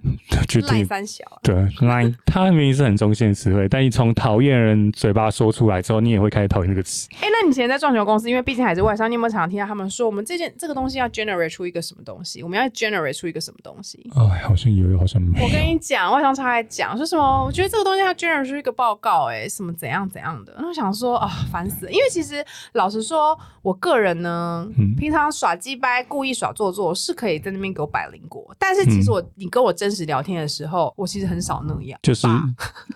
S1: 决
S2: 赖
S1: 定。
S2: 三小。
S1: 对，line，它明明是很中性的词汇，但你从讨厌人嘴巴说出来之后，你也会开始讨厌这个词。
S2: 哎、那你以前在撞球公司，因为毕竟还是外商，你有没有常常听到他们说，我们这件这个东西要 generate 出一个什么东西？我们要 generate 出一个什么东西？
S1: 哎，好像有，好像没
S2: 我跟你讲，外商常爱讲说什么，我觉得这个东西要 generate 出一个报告、哎，什么怎样怎样的。那我想说啊，烦死了！因为其实老实说，我个人呢，
S1: 嗯。
S2: 平常耍鸡掰、故意耍做作是可以在那边给我摆灵果，但是其实我、你跟我真实聊天的时候，我其实很少那样，
S1: 就是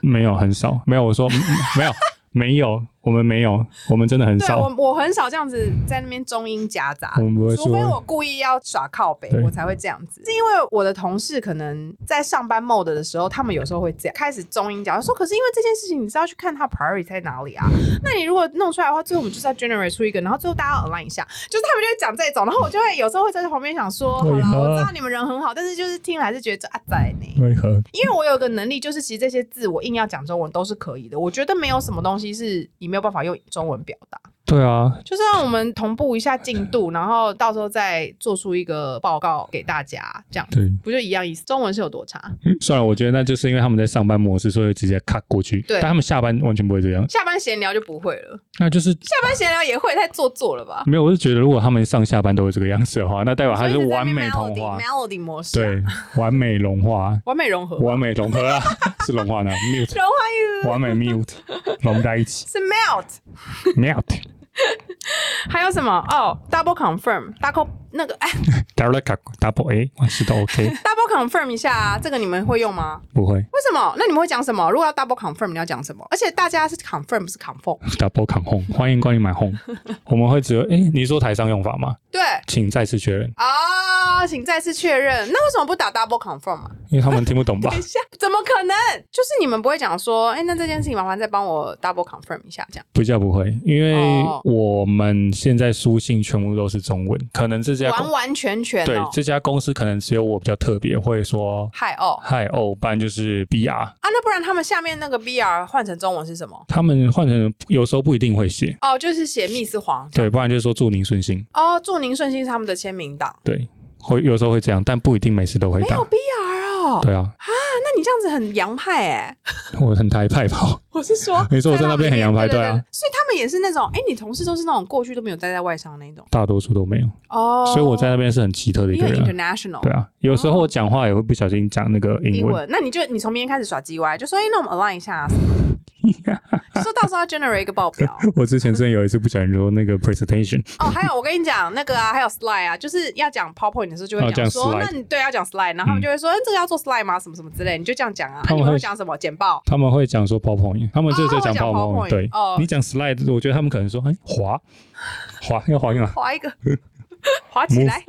S1: 没有很少，没有我说没有没有，我们没有，我们真的很
S2: 对
S1: 少。
S2: 我我很少这样子在那边中英夹杂
S1: 我，们不会
S2: 除非我，故意要耍靠北，我才会这样子。是因为我的同事可能在上班 mode 的时候，他们有时候会这样开始中英夹，说可是因为这件事情你是要去看他 priority 在哪里啊？那你如果弄出来的话，最后我们就是要 generate 出一个，然后最后大家要 align 一下，就是他们就会讲这种，然后我就会有时候会在旁边想说，好啦，我知道你们人很好，但是就是听了还是觉得这啊在呢。
S1: 为何？
S2: 因为我有个能力，就是其实这些字我硬要讲中文都是可以的。我觉得没有什么东西是你没有办法用中文表达。
S1: 对啊，
S2: 就是让我们同步一下进度，然后到时候再做出一个报告给大家，这样
S1: 对。
S2: 不就一样意思？中文是有多差？
S1: 算了，我觉得那就是因为他们在上班模式，所以直接 cut 过去。
S2: 对
S1: 但他们下班完全不会这样。
S2: 下班闲聊就不会了，
S1: 那就是
S2: 下班闲聊也会，太做作了吧？
S1: 没有，我是觉得如果他们上下班都是这个样子的话，那代表他是完美同化
S2: ，melody 模式、啊，
S1: 对，完美融化，
S2: 完美融合，
S1: 完美融合啊，是融化呢，mute，
S2: 融化
S1: 完美 mute，融在一起
S2: 是 melt。
S1: ，melt。
S2: 还有什么？哦，double confirm，double 那个哎
S1: double double A 万事都
S2: OK，，double confirm 一下啊，这个你们会用吗？
S1: 不会
S2: 为什么？那你们会讲什么？如果要 double confirm，你要讲什么？而且大家是 confirm 不是 confirm。
S1: double confirm，欢迎光临买 home。我们会只有哎，你说台上用法吗？
S2: 对
S1: 请再次确认，
S2: 啊，请再次确认。那为什么不打 double confirm 啊？
S1: 因为他们听不懂吧
S2: 等一？下，怎么可能？就是你们不会讲说，哎、那这件事情麻烦再帮我 double confirm 一下，这样
S1: 不叫不会，因为
S2: 哦
S1: 我们现在书信全部都是中文，可能这家
S2: 完完全全哦。
S1: 对这家公司可能只有我比较特别，会说
S2: 嗨哦
S1: 嗨哦，不然就是 BR。
S2: 啊，那不然他们下面那个 BR 换成中文是什么？
S1: 他们换成有时候不一定会写，
S2: 哦，就是写密斯黄。
S1: 对，不然就是说祝您顺心，
S2: 哦，祝您顺心是他们的签名档。
S1: 对，会有时候会这样，但不一定每次都会打
S2: 没有。BR 哦，
S1: 对啊，啊
S2: 那你这样子很洋派哎。
S1: 我很台派吧？
S2: 我是说，
S1: 没错我在那边很洋派
S2: 对
S1: 对啊。
S2: 所以他们也是那种，哎，你同事都是那种过去都没有待在外商那种。
S1: 大多数都没有，
S2: 哦，
S1: 所以我在那边是很奇特的一个人啊。
S2: international。
S1: 对啊，有时候我讲话也会不小心讲那个英文，
S2: 英文，那你就你从明天开始耍 G Y，就说，哎、那我们 align 一下、啊，什么的就 说到时候要 generate 一个报表。
S1: 我之前真的有一次不小心说那个 presentation，
S2: 哦，还有我跟你讲那个啊，还有 slide 啊，就是要讲 PowerPoint 的时候就会
S1: 哦
S2: 讲说，那你对要讲 slide，然后他们就会说，嗯、这个要做 slide 吗？什么什么之类，你就这样讲啊。
S1: 他们会
S2: 讲什么？简报。
S1: 他们会讲说 PowerPoint，他们就在讲
S2: 哦他们会讲 PowerPoint，PowerPoint，
S1: 对
S2: 哦，
S1: 你讲 slide，我觉得他们可能说，哎，滑滑要滑一个，
S2: 滑一个，滑起来。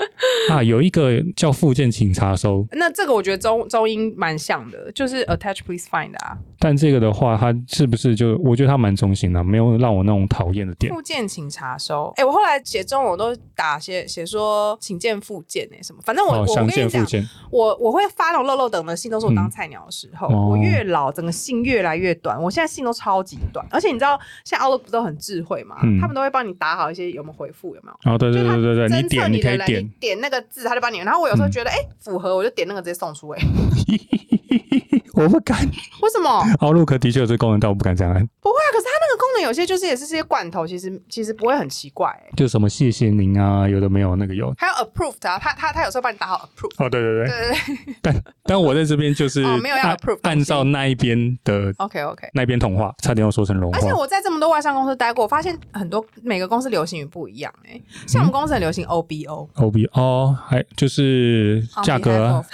S1: 啊？有一个叫附件请查收，
S2: 那这个我觉得中中英蛮像的，就是 attach please find 啊，
S1: 但这个的话，他是不是就我觉得他蛮忠心的，没有让我那种讨厌的点。
S2: 附件请查收。哎、我后来写中文我都打写写说请见附件哎、什么，反正我、
S1: 哦，
S2: 我
S1: 详
S2: 跟你讲，
S1: 见附件，
S2: 我我会发那种漏漏等的信，都是我 当
S1: 嗯
S2: 菜鸟的时候。
S1: 哦
S2: 我越老，整个信越来越短。我现在信都超级短，而且你知道，现在 Outlook 不都很智慧嘛？
S1: 嗯
S2: 他们都会帮你打好一些有没有回复，有没有？
S1: 哦，对对对对对，你点你可以点，
S2: 点那个字，他就帮你。然后我有时候
S1: 嗯
S2: 觉得，哎、符合，我就点那个直接送出、哎，
S1: 我不敢。
S2: 为什么
S1: ？Outlook 的确有这个功能，但我不敢这样按。
S2: 不会啊，可是它那个功能有些就是也是这些罐头，其实其实不会很奇怪、哎
S1: 就什么谢谢您啊，有的没有那个有。
S2: 还有 approved 啊，他他他有时候帮你打好 approved。
S1: 哦，对对对，
S2: 对对对
S1: 但但我在这边就是
S2: 哦没有要
S1: 按
S2: approve
S1: 按照那一边的
S2: ，OK OK。
S1: 那边同化，差点要说成融
S2: 而且。我在这么多外商公司待过，我发现很多每个公司流行语不一样哎、像我们公司很流行
S1: OBO，O B 哦，还就是价格啊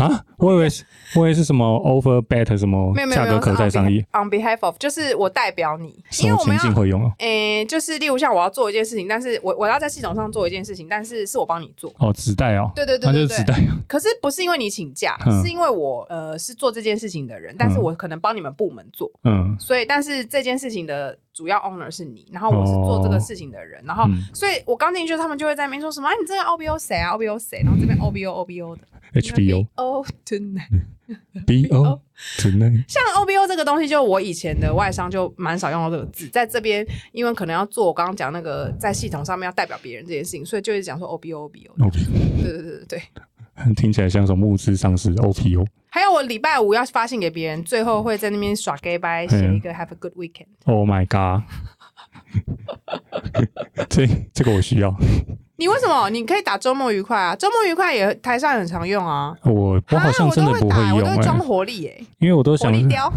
S1: 啊，我以为是，我以为是什么 over bet 什么
S2: 没有没有没有
S1: 价格可再商议
S2: ，on behalf of 就是我代表你，
S1: 什么情
S2: 因为我们要。
S1: 境会用啊？
S2: 诶、就是例如像我要做一件事情，但是我我要在系统上做一件事情，但是是我帮你做，
S1: 哦，纸袋哦，
S2: 对对对
S1: 那就。是纸袋。
S2: 可是不是因为你请假，
S1: 嗯
S2: 是因为我呃是做这件事情的人，但是我可能帮你们部门做，
S1: 嗯
S2: 所以但是这件事情的主要 owner 是你，然后我是做这个事情的人，然后、
S1: 嗯
S2: 所以我刚进去，他们就会在那边说什么，啊，你这个 OBO 谁啊？OBO 谁？然后这边 OBO OBO 的
S1: ，HBO
S2: Oh tonight，
S1: B O tonight。
S2: 像 O B O 这个东西，就我以前的外商就蛮少用到这个字，在这边因为可能要做我刚刚讲那个在系统上面要代表别人这件事情，所以就会讲说 O B O O B O。
S1: O P
S2: 对对对对对。
S1: 听起来像什么募资上市 O P O。
S2: 还有我礼拜五要发信给别人，最后会在那边耍 gay 拜，写一个 Have a good weekend。
S1: Oh my god！这这个我需要。
S2: 你为什么？你可以打周末愉快啊，周末愉快也台上很常用啊。
S1: 我我好像
S2: 啊
S1: 真的不
S2: 会
S1: 用哎、
S2: 都会装活力耶、
S1: 因为我都
S2: 活
S1: 想
S2: 力雕，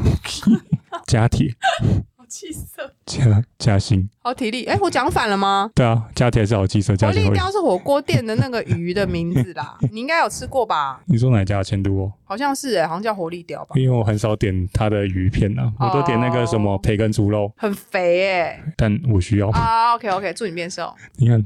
S1: 加铁
S2: 好气色，
S1: 加加薪。
S2: 好体力。哎、我讲反了吗？
S1: 对啊，加铁是好气色，
S2: 活
S1: 加薪会。
S2: 力雕是火锅店的那个鱼的名字啦，你应该有吃过吧？
S1: 你说哪家的千都哦？
S2: 好像是哎、好像叫活力雕吧，
S1: 因为我很少点它的鱼片啊，我都点那个什么
S2: 哦
S1: 培根猪肉，
S2: 很肥哎、
S1: 但我需要。
S2: 啊，OK OK，祝你变瘦。
S1: 你看，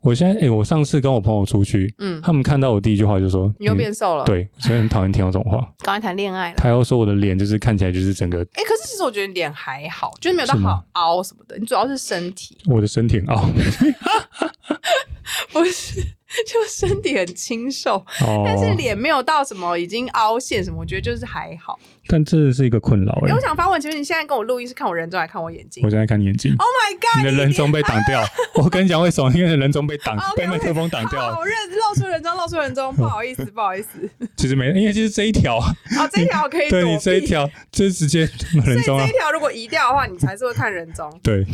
S1: 我现在哎、我上次跟我朋友出去，
S2: 嗯，
S1: 他们看到我第一句话就说：“
S2: 你又变瘦了。，
S1: 对，所以很讨厌听到这种话。
S2: 赶快谈恋爱了。
S1: 他又说我的脸就是看起来就是整个
S2: 哎、可是其实我觉得你脸还好，就是没有到好凹什么的，你主要是身体，
S1: 我的身体很凹
S2: 不是，就身体很清瘦，
S1: 哦，
S2: 但是脸没有到什么已经凹陷什么，我觉得就是还好。
S1: 但这是一个困扰哎、
S2: 哎、我想发问，其实你现在跟我录音是看我人中还看我眼睛
S1: 我现在看你眼睛
S2: ，？Oh my god！
S1: 你的人中被挡掉。我跟你讲为什么？因为人中被挡被麦克风挡掉了。
S2: 好认露出人中，露出人中，不好意思，不好意思。
S1: 其实没，因为就是这一条，
S2: 哦，这一条可以。
S1: 对你这一条就是直接人中啊
S2: 这一。条如果移掉的话，你才是会看人中。
S1: 对，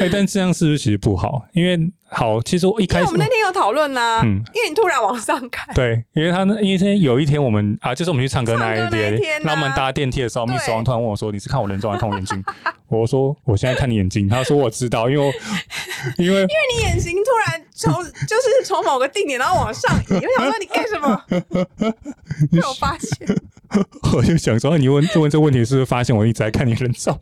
S1: 哎、但这样是不是其实不好？因为好，其实我一开始
S2: 我们那天有讨论呐，
S1: 嗯
S2: 因为你突然往上看，
S1: 对，因为他那因为有一天我们啊，就是我们去唱歌那一
S2: 唱歌那
S1: 我们搭电梯的时候
S2: 对
S1: ，Miss 王突然问我说：“你是看我人中还是看我眼睛？” 我说：“我现在看你眼睛。”他说：“我知道，因为我 因为
S2: 你眼睛突然从就是从某个定点然后往上移，我想说你干什么？被我发现，
S1: 我就想说，你问问这问题，是不是发现我一直在看你人中？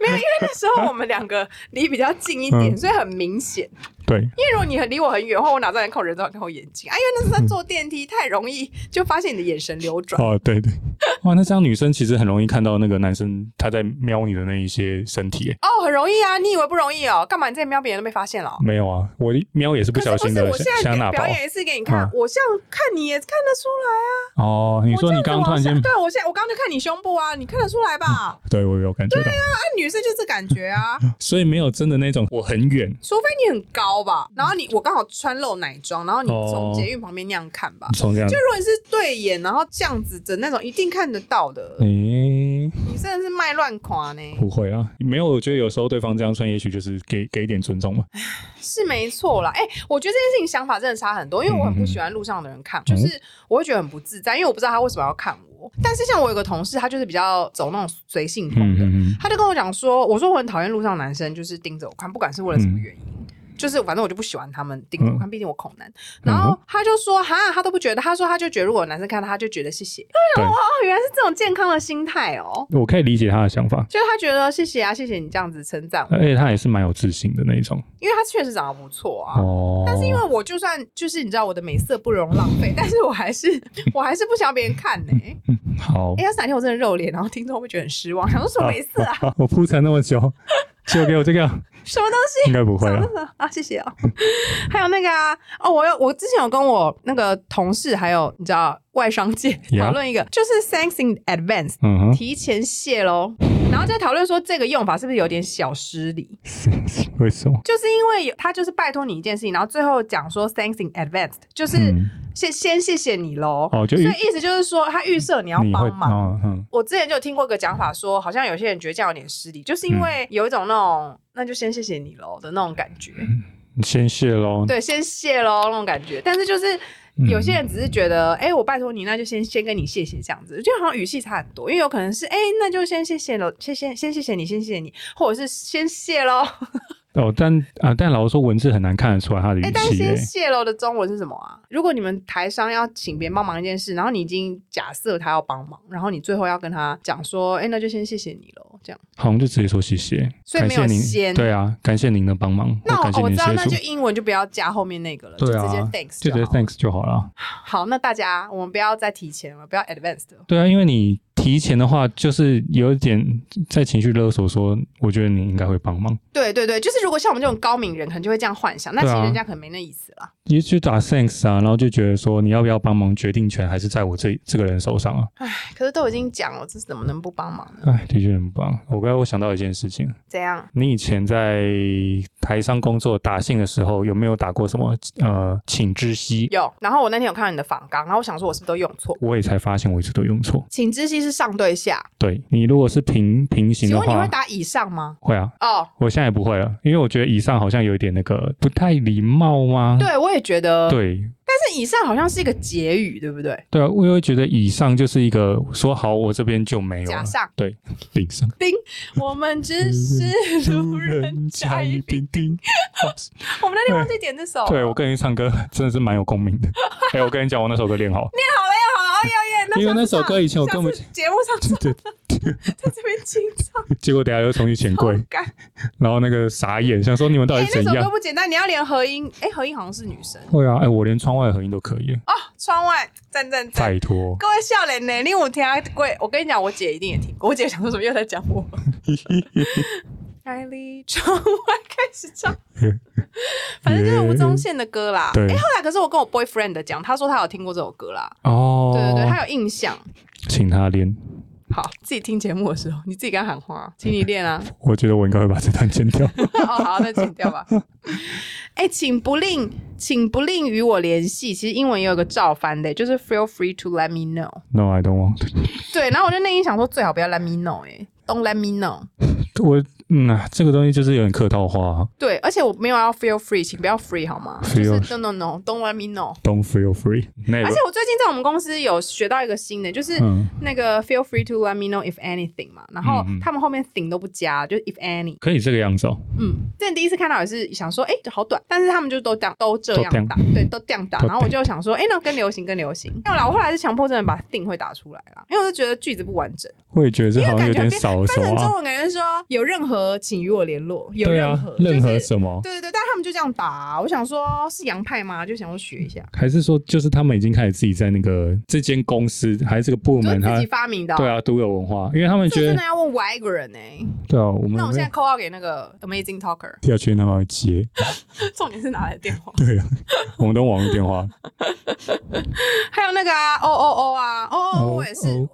S2: 没有，因为那时候我们两个离比较近一点，
S1: 嗯
S2: 所以很明显。
S1: 对，
S2: 因为如果你很离我很远的话，我哪知道你看我人中还看我眼睛啊？因为那时候在坐电梯，太容易就发现你的眼神流转。
S1: 哦，对对，哇，那这样女生其实很容易看到那个男生他在瞄你的那一些身体。哎
S2: 哦，很容易啊！你以为不容易哦？干嘛你在瞄别人都被发现了哦？
S1: 没有啊，我瞄也是不小心的
S2: 我现在表。演一次给你看，
S1: 嗯
S2: 我这样看你也看得出来啊。
S1: 哦，你说你刚刚突然间，
S2: 对我现在我刚刚就看你胸部啊，你看得出来吧？
S1: 对我有感觉对，
S2: 啊，女生就这感觉啊，
S1: 所以没有真的那种我很远，
S2: 除非你很高吧，然后你我刚好穿露奶装，然后你
S1: 哦
S2: 从捷运旁边那样看吧。
S1: 从这样
S2: 就，如果你是对眼，然后这样子的那种，一定看得到的。
S1: 诶、
S2: 你真的是卖乱夸呢，
S1: 不会啊，没有，我觉得有时候对方这样穿，也许就是给给一点尊重嘛。
S2: 是没错啦。哎、我觉得这件事情想法真的差很多，因为我很不喜欢路上的人看，就是我会觉得很不自在，因为我不知道他为什么要看我。但是像我有个同事，他就是比较走那种随性风的，
S1: 嗯嗯嗯，
S2: 他就跟我讲说，我说我很讨厌路上男生就是盯着我看，不管是为了什么原因。就是反正我就不喜欢他们盯着我看，毕竟我恐男。然后他就说哈，他都不觉得，他说他就觉得如果有男生看他，他就觉得谢谢。
S1: 对，
S2: 哦，原来是这种健康的心态哦，
S1: 我可以理解他的想法，
S2: 就是他觉得谢谢啊，谢谢你这样子称赞我，
S1: 而且他也是蛮有自信的那一种。
S2: 因为他确实长得不错啊。
S1: 哦，
S2: 但是因为我就算就是你知道我的美色不容浪费，但是我还是我还是不想要别人看呢、
S1: 好
S2: 哎、，要是哪天我真的肉脸，然后听众会觉得很失望，想说什么美色啊，
S1: 我铺陈那么久，就给我这个，
S2: 什么东西？
S1: 应该不会啊。
S2: 啊，谢谢哦。还有那个啊，哦，我有我之前有跟我那个同事，还有你知道外商界 讨论一个就是 thanks in advance，
S1: 嗯哼，
S2: 提前谢喽。然后再讨论说这个用法是不是有点小失礼？
S1: 为什么？
S2: 就是因为有他就是拜托你一件事情，然后最后讲说 thanks in advance，就是
S1: 嗯
S2: 先先谢谢你喽。
S1: 哦，就预
S2: 所以意思就是说他预设你要帮忙。我之前就有听过一个讲法说好像有些人觉得这样有点失礼，就是因为有一种那种那就先谢谢你喽的那种感觉。
S1: 你先谢喽。
S2: 对，先谢喽那种感觉。但是就是
S1: 嗯
S2: 有些人只是觉得，哎、我拜托你，那就先先跟你谢谢这样子，就好像语气差很多。因为有可能是，哎、那就先谢谢喽，先先先谢谢你，先谢谢你，或者是先谢喽。
S1: 哦，但啊，但老实说，文字很难看得出来他的语
S2: 哎、但。先
S1: 哎，
S2: 谢喽的中文是什么啊？如果你们台商要请别人帮忙一件事，然后你已经假设他要帮忙，然后你最后要跟他讲说，哎、那就先谢谢你喽，这样。
S1: 好像就直接说谢谢，
S2: 所以没有
S1: 感谢
S2: 先
S1: 您，对啊，感谢您的帮忙，
S2: 那
S1: 或感谢
S2: 我我知道，那就，英文就不要加后面那个了，
S1: 对
S2: 就直接
S1: 啊
S2: ，thanks
S1: 就直接
S2: 好了
S1: thanks 就好了。
S2: 好，那大家我们不要再提前了，不要 advanced 了。
S1: 对啊，因为你提提前的话，就是有一点在情绪勒索，说我觉得你应该会帮忙。
S2: 对对对，就是如果像我们这种高明人，可能就会这样幻想，那其实人家可能没那意思了。
S1: 你去打 thanks 啊，然后就觉得说你要不要帮忙，决定权还是在我这这个人手上啊。
S2: 唉，可是都已经讲了，这怎么能不帮忙呢？
S1: 唉，的确很棒。我刚才我想到一件事情，
S2: 怎样？
S1: 你以前在台商工作打信的时候，有没有打过什么呃请知悉？
S2: 有。然后我那天有看到你的访纲，然后我想说我是不是都用错？
S1: 我也才发现我一直都用错。
S2: 请知悉是上对下，
S1: 对你如果是平平行的话，
S2: 请问你会打以上吗？
S1: 会啊。
S2: 哦，
S1: 我现在也不会了，因为我觉得以上好像有一点那个不太礼貌吗？
S2: 对，我也觉得。
S1: 对。
S2: 但是以上好像是一个结语，对不对？
S1: 对啊，我也会觉得以上就是一个说好，我这边就没有
S2: 假上，
S1: 对，顶上
S2: 丁，我们只是路人甲乙丙丁。我们那天忘记点这首，
S1: 对我跟你唱歌真的是蛮有共鸣的。哎，我跟你讲，我那首歌练好，
S2: 练好了！
S1: 因为那首歌以前我根本
S2: 节目上 对，在这边清唱，
S1: 结果等下又重新钱柜，然后那个傻眼，想说你们到底怎样？
S2: 那首歌不简单，你要连合音，哎，合音好像是女生。
S1: 会啊，哎，我连窗外合音都可以
S2: 哦，窗外赞赞赞！
S1: 拜托，
S2: 各位笑脸呢，你有听过？我跟你讲，我姐一定也听过。我姐想说什么又在讲我？开离窗外开始唱，反正就是吴宗宪的歌啦。哎，后来可是我跟我 boyfriend 讲，他说他有听过这首歌啦。哦，对对对，他有印象。
S1: 请他练。
S2: 好，自己听节目的时候，你自己跟他喊话，请你练啊。
S1: 我觉得我应该会把这段剪掉。
S2: 哦，好，那剪掉吧。哎，请不吝，请不吝与我联系。其实英文也有个照翻的，就是 Feel free to let me know。
S1: No, I don't want.
S2: 对，然后我就内心想说，最好不要 let me know。哎，Don't let me know。
S1: 我。嗯啊，这个东西就是有点客套话。
S2: 对，而且我没有要 feel free，请不要 free 好吗？就是 no no no，don't let me know，don't
S1: feel free。
S2: 而且我最近在我们公司有学到一个新的，就是那个 feel free to let me know if anything 嘛，然后他们后面 thing 都不加，就是 if any。
S1: 可以这个样子哦。
S2: 嗯，之前第一次看到也是想说，哎，好短，但是他们就都这样都这样打，对，都这样打。然后我就想说，哎，那跟流行跟流行。没有啦，我后来是强迫症的把 thing 会打出来了，因为我就觉得句子不完整。
S1: 我也觉得这好像有点少
S2: 翻成中文感觉说有任何请与我联。联络有任何
S1: 任何什么？
S2: 对对对，但他们就这样打。我想说，是洋派吗？就想要学一下。
S1: 还是说，就是他们已经开始自己在那个这间公司还是这个部门，他
S2: 自己发明的？
S1: 对啊，独有文化，因为他们觉得
S2: 真的要问外国人呢。
S1: 对啊，我们
S2: 那我现在 call 给那个 Amazing Talker，
S1: 第二圈他们会接。
S2: 重点是哪来的电话。
S1: 对啊，我们都网络电话。
S2: 还有那个啊哦哦哦啊哦哦，我也是。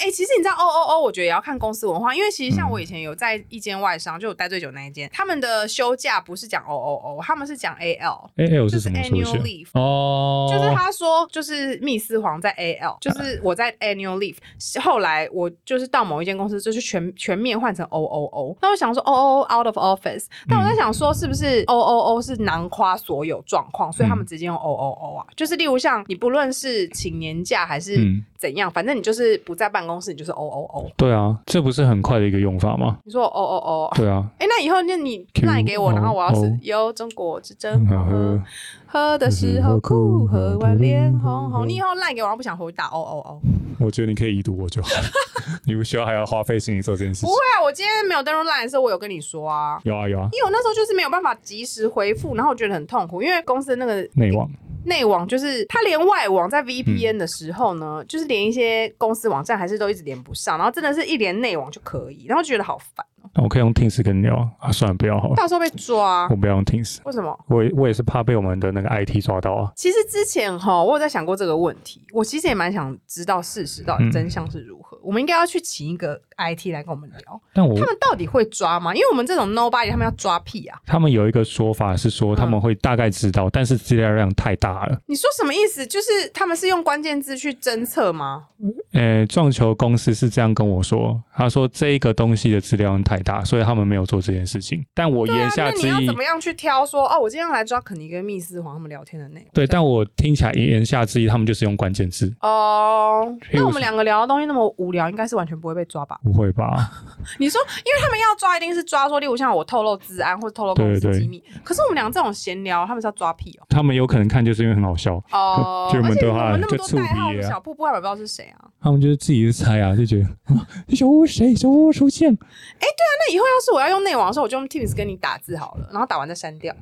S2: 哎，其实你知道，O O O，我觉得也要看公司文化，因为其实像我以前有在一间外商，就我待最久那一间，他们的休假不是讲 O O O，他们是讲 A L，A
S1: L 是什么
S2: Annual Leave 哦，就是他说就是密斯黄在 A L，就是我在 Annual Leave，后来我就是到某一间公司，就是全全面换成 O O O，那我想说 O O O out of office，但我在想说是不是 O O O 是囊括所有状况，所以他们直接用 O O O 啊，就是例如像你不论是请年假还是怎样，反正你就是不在办公室，你就是哦哦哦。
S1: 对啊，这不是很快的一个用法吗？
S2: 你说哦哦哦。
S1: 对啊。
S2: 哎，那以后那你赖给我，然后我要是有中国之真好喝，喝的时候苦，喝完脸红红。你以后赖给我，然后不想回答哦哦哦。
S1: 我觉得你可以已读我就好，你不需要还要花费心力做这件事情。
S2: 不会啊，我今天没有登录赖的时候，我有跟你说啊。
S1: 有啊有啊。
S2: 因为我那时候就是没有办法及时回复，然后我觉得很痛苦，因为公司的那个
S1: 内网。
S2: 内网就是它连外网在 VPN 的时候呢，就是连一些公司网站还是都一直连不上，然后真的是一连内网就可以，然后觉得好烦哦。
S1: 我可以用 Teams 跟你聊啊，算了，不要好了。
S2: 到时候被抓，
S1: 我不要用 Teams。
S2: 为什么？
S1: 我我也是怕被我们的那个 IT 抓到啊。
S2: 其实之前哈，我有在想过这个问题，我其实也蛮想知道事实到底真相是如何。我们应该要去请一个 IT 来跟我们聊，
S1: 但我
S2: 他们到底会抓吗？因为我们这种 Nobody，他们要抓屁啊！
S1: 他们有一个说法是说他们会大概知道，但是资料量太大了。
S2: 你说什么意思？就是他们是用关键字去侦测吗？
S1: 呃，撞球公司是这样跟我说，他说这一个东西的资料量太大，所以他们没有做这件事情。但我言下之意，
S2: 你要怎么样去挑说哦，我今天要来抓肯尼跟密斯黄他们聊天的内容？
S1: 对，但我听起来言下之意，他们就是用关键字
S2: 哦。那我们两个聊的东西那么无聊，应该是完全不会被抓吧？
S1: 不会吧？
S2: 你说，因为他们要抓，一定是抓说，例如像我透露治安或者透露公司机密。可是我们俩这种闲聊，他们是要抓屁哦。
S1: 他们有可能看就是因为很好笑
S2: 哦，
S1: 就我们
S2: 对
S1: 话
S2: 就触鼻啊。小瀑布他们不知道是谁啊？
S1: 他们就是自己猜啊，就觉得小屋谁？小屋出现？哎，
S2: 对啊，那以后要是我要用内网的时候，我就用 Teams 跟你打字好了，然后打完再删掉。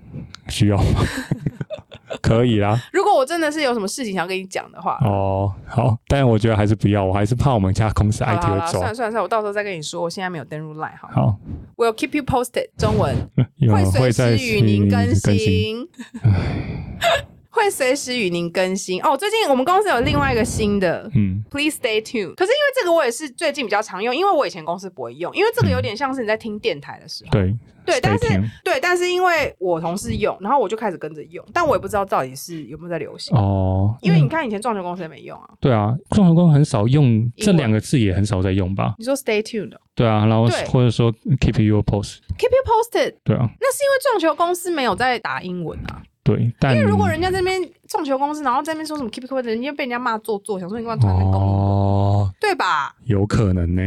S1: 需要吗？可以啦。
S2: 如果我真的是有什么事情想要跟你讲的话，
S1: 哦，好，但我觉得还是不要，我还是怕我们家公司
S2: 好
S1: IT 会抓
S2: 算了。算了算了，我到时候再跟你说。我现在没有登入 Line 好。
S1: 好
S2: ，Will keep you posted。中文 会随时与您更
S1: 新。
S2: 新。会随时与您更新哦。最近我们公司有另外一个新的。
S1: 嗯
S2: ，Please stay tuned。可是因为这个我也是最近比较常用，因为我以前公司不会用，因为这个有点像是你在听电台的时候。
S1: 对
S2: 对，但是对，但是因为我同事用，然后我就开始跟着用，但我也不知道到底是有没有在流行。
S1: 哦，
S2: 因为你看以前撞球公司也没用啊。
S1: 对啊，撞球工很少用这
S2: 文
S1: 两个字，也很少在用吧？
S2: 你说 stay tuned 哦
S1: 对啊，然后或者说 keep your
S2: post，keep you posted，
S1: 对啊，
S2: 那是因为撞球公司没有在打英文啊。
S1: 对，但
S2: 因为如果人家这边撞球公司，然后在那边说什么 keep posted，人家被人家骂做作，想说你干嘛突然在攻英文，
S1: 哦，
S2: 对吧
S1: 有可能呢。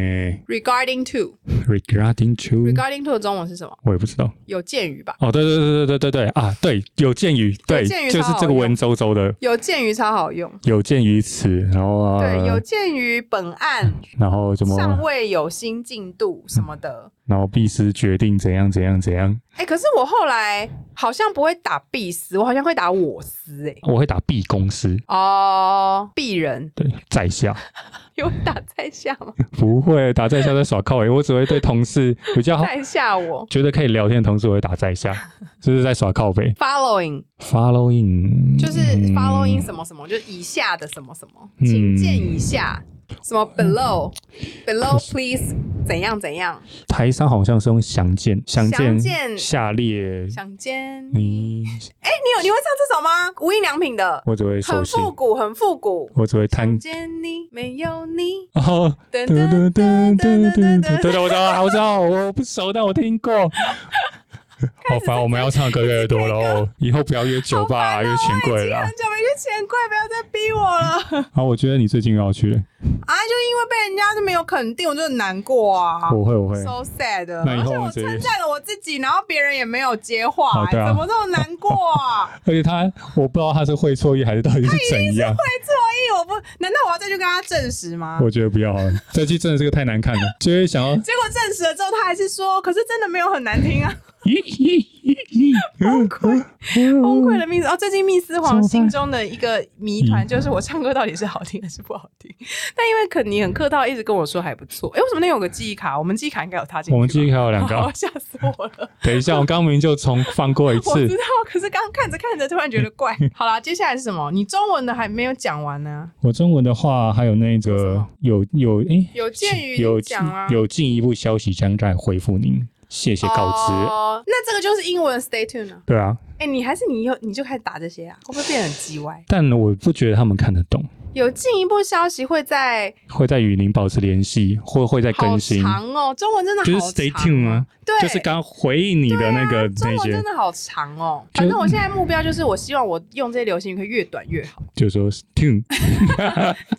S2: ？Regarding to
S1: Regarding
S2: to，regarding to 的中文是什么？
S1: 我也不知道。
S2: 有鉴于吧？
S1: 哦，对对对对对对对啊，对，有鉴于，对，
S2: 鉴于
S1: 就是
S2: 超好
S1: 这个文绉绉的，
S2: 有鉴于超好用。
S1: 有鉴于此，然后啊，
S2: 对，有鉴于本案
S1: 然后什
S2: 尚
S1: 么，
S2: 未有新进度什么的。
S1: 然后必须决定怎样怎样怎样，
S2: 哎、可是我后来好像不会打必死，我好像会打我司哎、
S1: 我会打 B 公司，
S2: 哦，，B 人
S1: 对，在下
S2: 有打在下吗？
S1: 不会打在下在耍靠位，我只会对同事 比较好。
S2: 在下我
S1: 觉得可以聊天的同事，我会打在下，就是在耍靠背。
S2: following
S1: Following
S2: 就是 following 什么什么，就是以下的什么什么，请见以下。什么 below below please 怎样怎样
S1: 台商好像是用详见，详
S2: 详
S1: 见
S2: 见
S1: 下列
S2: 想见你？
S1: 你，
S2: 哎、你有你会唱这首吗？无印良品的，
S1: 我只会手
S2: 很
S1: 信，
S2: 复古，很复古。
S1: 我只会弹
S2: 想见你，没有你。
S1: 哦，
S2: 噔
S1: 对对
S2: 噔
S1: 对
S2: 噔
S1: 对
S2: 噔噔
S1: 对对
S2: 噔
S1: 对对，我知道，我知道，我不熟，但我听过。好烦，我们要唱歌越来越多了哦，以后不要约酒吧，约钱柜了
S2: 很。久没约钱柜，不要再逼我了。
S1: 好，我觉得你最近要去，
S2: 啊，就因为被人家是没有肯定，我就很难过啊。
S1: 我会，我会。
S2: So sad，
S1: 那以后我
S2: 称赞了我自己，然后别人也没有接话、
S1: 啊
S2: 怎么这么难过啊？
S1: 而且他，我不知道他是会错意还是到底是怎样。
S2: 会错意，我不，难道我要再去跟他证实吗？
S1: 我觉得不要好了，这句真的是个太难看了，就是想要
S2: 结果证实了之后，他还是说，可是真的没有很难听啊，
S1: 崩溃
S2: 崩溃的密斯哦。最近密斯皇心中的一个谜团就是我唱歌到底是好听还是不好听？但因为肯尼很客套，一直跟我说还不错。哎，为什么那有个记忆卡？我们记忆卡应该有他进去。
S1: 我们记忆卡有两个
S2: 好 吓死我了！
S1: 等一下，我刚明就重放过一次
S2: 我知。道，可是刚看着看着，突然觉得怪。好啦，接下来是什么？你中文的还没有讲完呢。
S1: 我中文的话，还有那个有有哎，
S2: 有鉴于
S1: 有
S2: 讲啊，
S1: 有进一步消息将在回复您，谢谢告知。
S2: 哦，那这个就是英文 stay tuned 啊。
S1: 对啊，
S2: 哎，你还是你以后你就开始打这些啊，会不会变得很叽歪？
S1: 但我不觉得他们看得懂，
S2: 有进一步消息会在
S1: 会在与您保持联系，或会在更新，
S2: 好长哦，中文真的好
S1: 就是 stay tuned 啊，
S2: 对，
S1: 就是刚回应你的那个
S2: 中文真，的好长哦。反正我现在目标就是，我希望我用这些流行语可以越短越好，
S1: 就说 tune。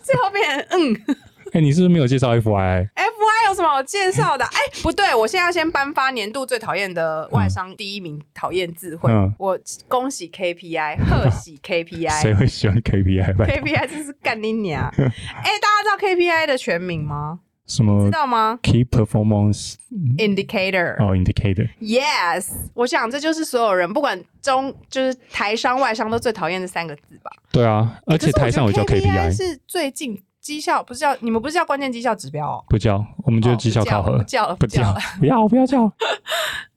S2: 最后变嗯
S1: 哎，你是不是没有介绍
S2: FY？，F Y 有什么好介绍的？哎，不对，我现在要先颁发年度最讨厌的外商第一名讨厌智慧，
S1: 嗯
S2: 我恭喜 K P I，贺喜 KPI
S1: 谁
S2: I。
S1: 会喜欢
S2: KPI？KPI 真是干你娘！哎、大家知道 K P I 的全名吗？
S1: 什么
S2: 知道吗
S1: Key
S2: Performance？Indicator。
S1: 哦
S2: Indicator？Yes，我想这就是所有人不管中就是台商外商都最讨厌的三个字吧。
S1: 对啊，而且台商有叫
S2: 可是我觉得
S1: KPI，
S2: 是最近绩效不是叫你们不是叫关键绩效指标哦？
S1: 不叫，我们就绩效考核
S2: 不，叫了，
S1: 不叫
S2: 叫了，
S1: 不要不要叫。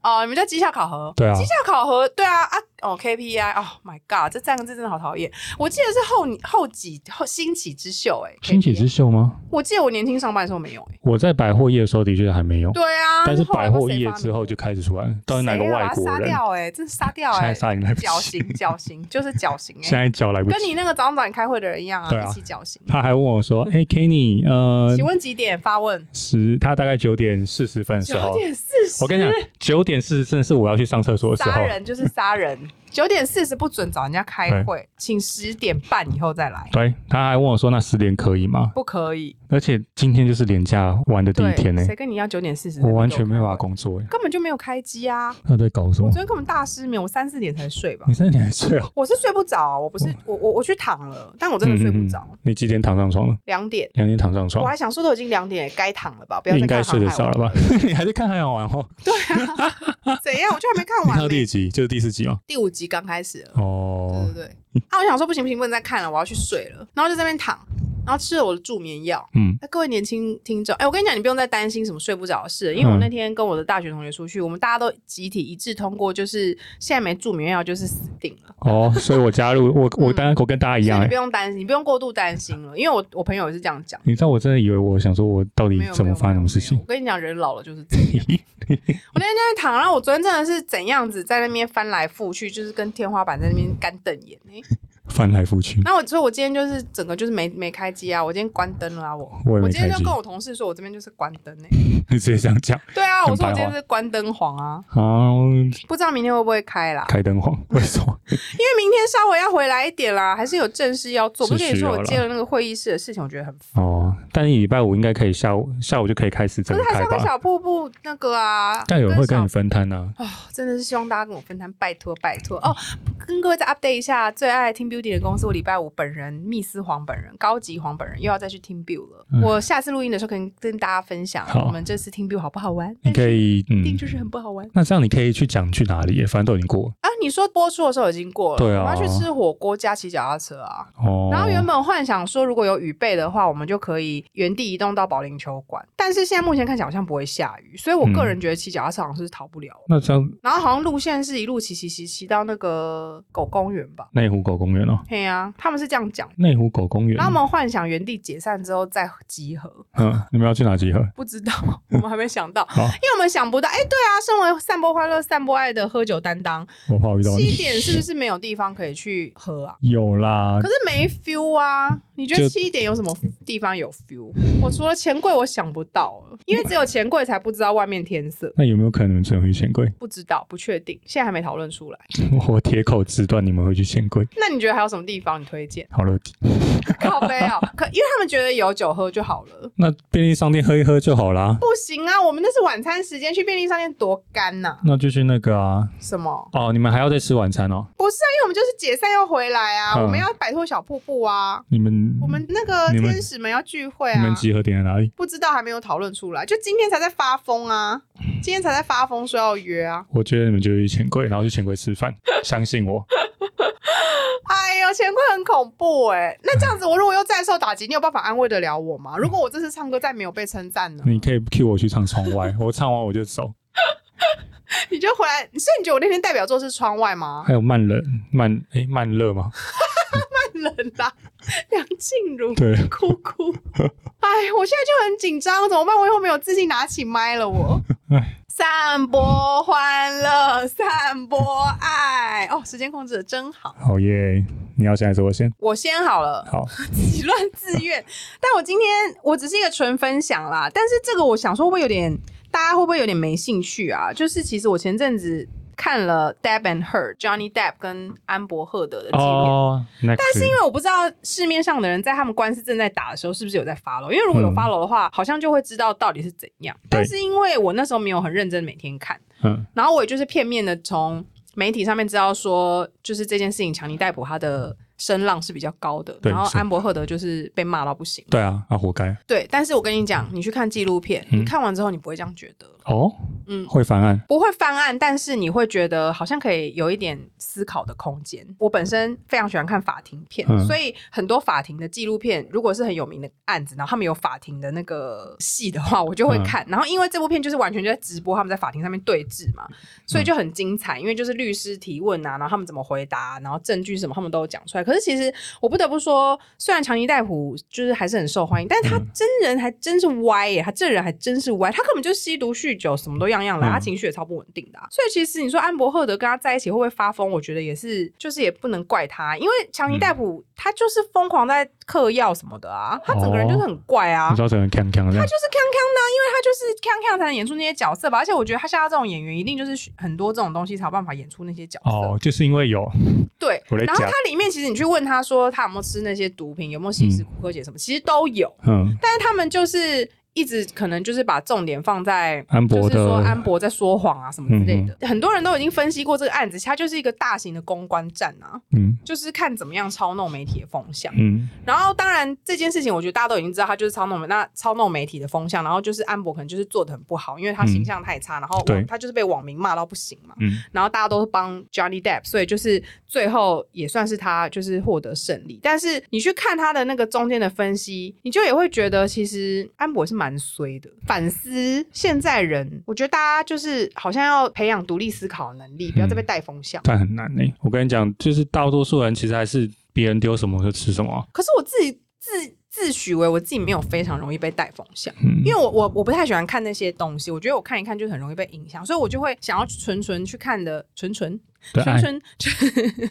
S2: 哦，你们叫绩效考核？
S1: 对啊
S2: 绩效考核，对啊啊哦 KPI，Oh my god，这三个字真的好讨厌。我记得是后后几后兴起之秀哎、
S1: 兴起之秀吗？
S2: 我记得我年轻上班的时候没有哎、
S1: 我在百货业的时候的确还没有，
S2: 对啊，
S1: 但是百货业之后就开始出来，到底哪个外国人？
S2: 掉哎、真是杀掉
S1: 现
S2: 哎、
S1: 在杀已经来不
S2: 绞
S1: 及，
S2: 刑绞刑就是绞刑哎、
S1: 现在脚来不及。
S2: 跟你那个早上早你开会的人一样啊，
S1: 啊
S2: 一起绞刑。
S1: 他还问我说：“哎，Kenny，呃
S2: 请，问几点发问？
S1: 十，他大概九点四十分的时
S2: 九
S1: 候，
S2: 点四十。
S1: 我跟你讲，九点四十真的是我要去上厕所的时候
S2: 杀，人就是杀人。九点四十不准找人家开会，请十点半以后再来，
S1: 对，他还问我说：那十点可以吗？
S2: 不可以。
S1: 而且今天就是连假玩的第一天呢，
S2: 谁跟你要九点四十？
S1: 我完全没有办法工作，
S2: 根本就没有开机啊！
S1: 那在搞什么？
S2: 我昨天根本大失眠，我三四点才睡吧？
S1: 你三四点才睡哦？
S2: 我是睡不着，我不是我我我去躺了，但我真的睡不着。
S1: 你几点躺上床了？
S2: 两点，
S1: 两点躺上床。
S2: 我还想说都已经两点，该躺了吧？不要
S1: 应该睡得着了吧？你还在看海洋玩哦？
S2: 对啊，怎样？我就还没看完。
S1: 看第几集？就是第四集吗？
S2: 第五集刚开始哦。对对对。啊！我想说不行不行，不能再看了，我要去睡了。然后就在那边躺，然后吃了我的助眠药。嗯，那各位年轻听众，哎，我跟你讲，你不用再担心什么睡不着的事，因为我那天跟我的大学同学出去，我们大家都集体一致通过，就是现在没助眠药就是死定了。
S1: 哦，所以我加入我 我当然我跟大家一样，
S2: 你不用担心，你不用过度担心了，因为我我朋友也是这样讲。
S1: 你知道我真的以为我想说我到底怎么发生什么事情？
S2: 我跟你讲，人老了就是这样。我那天在躺，然后我昨天真的是怎样子在那边翻来覆去，就是跟天花板在那边干瞪眼哎。
S1: 翻来覆去，
S2: 那我所以，我今天就是整个就是没没开机啊，我今天关灯了啊，我
S1: 我
S2: 今天就跟我同事说，我这边就是关灯哎，
S1: 你直接这样讲？
S2: 对啊，我说我今天是关灯黄啊，
S1: 好，
S2: 不知道明天会不会开啦？
S1: 开灯黄，为什么？因
S2: 为明天稍微要回来一点啦，还是有正事要做。不跟你说我接了那个会议室的事情，我觉得很烦
S1: 哦。但是礼拜五应该可以下午下午就可以开始整个开吧？
S2: 是小瀑布那个啊，
S1: 但有人会跟你分摊呢。
S2: 哦，真的是希望大家跟我分摊，拜托拜托哦。跟各位再 update 一下，最爱听 Beauty 的公司，我礼拜。五本人密斯黄本人高级黄本人又要再去听 Bill 了。我下次录音的时候可以跟大家分享，我们这次听 Bill 好不好玩？
S1: 你可以，
S2: 一定就是很不好玩。
S1: 那这样你可以去讲去哪里？反正都已经过
S2: 啊。你说播出的时候已经过了，
S1: 对啊。
S2: 我要去吃火锅加骑脚踏车啊。哦。然后原本幻想说如果有雨备的话，我们就可以原地移动到保龄球馆。但是现在目前看起来好像不会下雨，所以我个人觉得骑脚踏车好像是逃不了。
S1: 那这样，
S2: 然后好像路线是一路骑骑骑骑到那个狗公园吧？
S1: 内湖狗公园哦。
S2: 对啊，他们是这样讲。
S1: 内湖狗公园，
S2: 他们幻想原地解散之后再集合。
S1: 嗯，你们要去哪集合？
S2: 不知道，我们还没想到，因为我们想不到。哎，对啊，身为散播欢乐、散播爱的喝酒担当，
S1: 我怕遇到
S2: 七点是不是没有地方可以去喝啊？
S1: 有啦，
S2: 可是没 feel 啊。你觉得七点有什么地方有 feel？我除了钱柜，我想不到了，因为只有钱柜才不知道外面天色。
S1: 那有没有可能真的去钱柜？
S2: 不知道，不确定，现在还没讨论出来。
S1: 我铁口直断，你们会去钱柜。
S2: 那你觉得还有什么地方你推荐？
S1: 好乐迪。
S2: 咖啡啊，可因为他们觉得有酒喝就好了。
S1: 那便利商店喝一喝就好啦。
S2: 不行啊，我们那是晚餐时间，去便利商店多干呐。
S1: 那就去那个啊。
S2: 什么？
S1: 哦，你们还要再吃晚餐哦？
S2: 不是啊，因为我们就是解散要回来啊，我们要摆脱小瀑布啊。
S1: 你们，
S2: 我们那个天使们要聚会啊。
S1: 你们集合点在哪里？
S2: 不知道，还没有讨论出来。就今天才在发疯啊，今天才在发疯说要约啊。
S1: 我觉得你们就去钱柜，然后去钱柜吃饭，相信我。
S2: 哎呦，钱柜很恐怖哎！那这样子，我如果又再受打击，你有办法安慰得了我吗？如果我这次唱歌再没有被称赞呢？
S1: 你可以 cue 我去唱窗外，我唱完我就走。
S2: 你就回来，所以你觉得我那天代表作是窗外吗？
S1: 还有慢冷慢哎慢热吗？
S2: 慢冷啦，梁静茹
S1: 对
S2: 哭哭。哎，我现在就很紧张，怎么办？我以后没有自信拿起麦了，我。散播欢乐，散播爱。哦，时间控制的真好。
S1: 好耶！你要先还是我先？
S2: 我先好了。
S1: 好，
S2: 自己乱自愿。但我今天我只是一个纯分享啦。但是这个我想说，会不会有点大家会不会有点没兴趣啊？就是其实我前阵子。看了 Depp and Her Johnny Depp 跟安博赫德的纪录但是因为我不知道市面上的人在他们官司正在打的时候是不是有在 follow，因为如果有 follow 的话，好像就会知道到底是怎样。但是因为我那时候没有很认真每天看，嗯，然后我也就是片面的从媒体上面知道说，就是这件事情强尼戴普他的。声浪是比较高的，然后安博赫德就是被骂到不行。
S1: 对啊，他活该。
S2: 对，但是我跟你讲，你去看纪录片，你看完之后你不会这样觉得
S1: 哦。嗯，会翻案？
S2: 不会翻案，但是你会觉得好像可以有一点思考的空间。我本身非常喜欢看法庭片，所以很多法庭的纪录片，如果是很有名的案子，然后他们有法庭的那个戏的话，我就会看。然后因为这部片就是完全就在直播他们在法庭上面对峙嘛，所以就很精彩。因为就是律师提问啊，然后他们怎么回答，然后证据什么他们都有讲出来。可是其实我不得不说，虽然强尼戴普就是还是很受欢迎，但是他真人还真是歪耶，他这人还真是歪，他根本就吸毒酗酗酒，什么都样样来，他情绪也超不稳定的。所以其实你说安博赫德跟他在一起会不会发疯？我觉得也是，就是也不能怪他，因为强尼戴普他就是疯狂在嗑药什么的啊，他整个人就是很怪啊，
S1: 你知道整个锵锵的，他就是康康
S2: 的，因为他就是康康才能演出那些角色吧。而且我觉得他像他这种演员，一定就是很多这种东西才有办法演出那些角色。
S1: 哦，就是因为有
S2: 对，然后他里面其实你去问他说他有没有吃那些毒品，有没有吸食骨科碱什么，其实都有。嗯，但是他们就是。一直可能就是把重点放在
S1: 安博
S2: 的，说安博在说谎啊什么之类的。很多人都已经分析过这个案子，它就是一个大型的公关战啊，嗯，就是看怎么样操弄媒体的风向。嗯，然后当然这件事情，我觉得大家都已经知道，他就是操弄那操弄媒体的风向，然后就是安博可能就是做的很不好，因为他形象太差，然后他就是被网民骂到不行嘛。嗯，然后大家都是帮 Johnny Depp，所以就是最后也算是他就是获得胜利。但是你去看他的那个中间的分析，你就也会觉得其实安博是蛮。蛮衰的，反思现在人，我觉得大家就是好像要培养独立思考的能力，不要再被带风向。
S1: 但很难呢。我跟你讲，就是大多数人其实还是别人丢什么就吃什么。
S2: 可是我自己自自诩为我自己没有非常容易被带风向，因为我我我不太喜欢看那些东西，我觉得我看一看就很容易被影响，所以我就会想要纯纯去看的，纯纯纯纯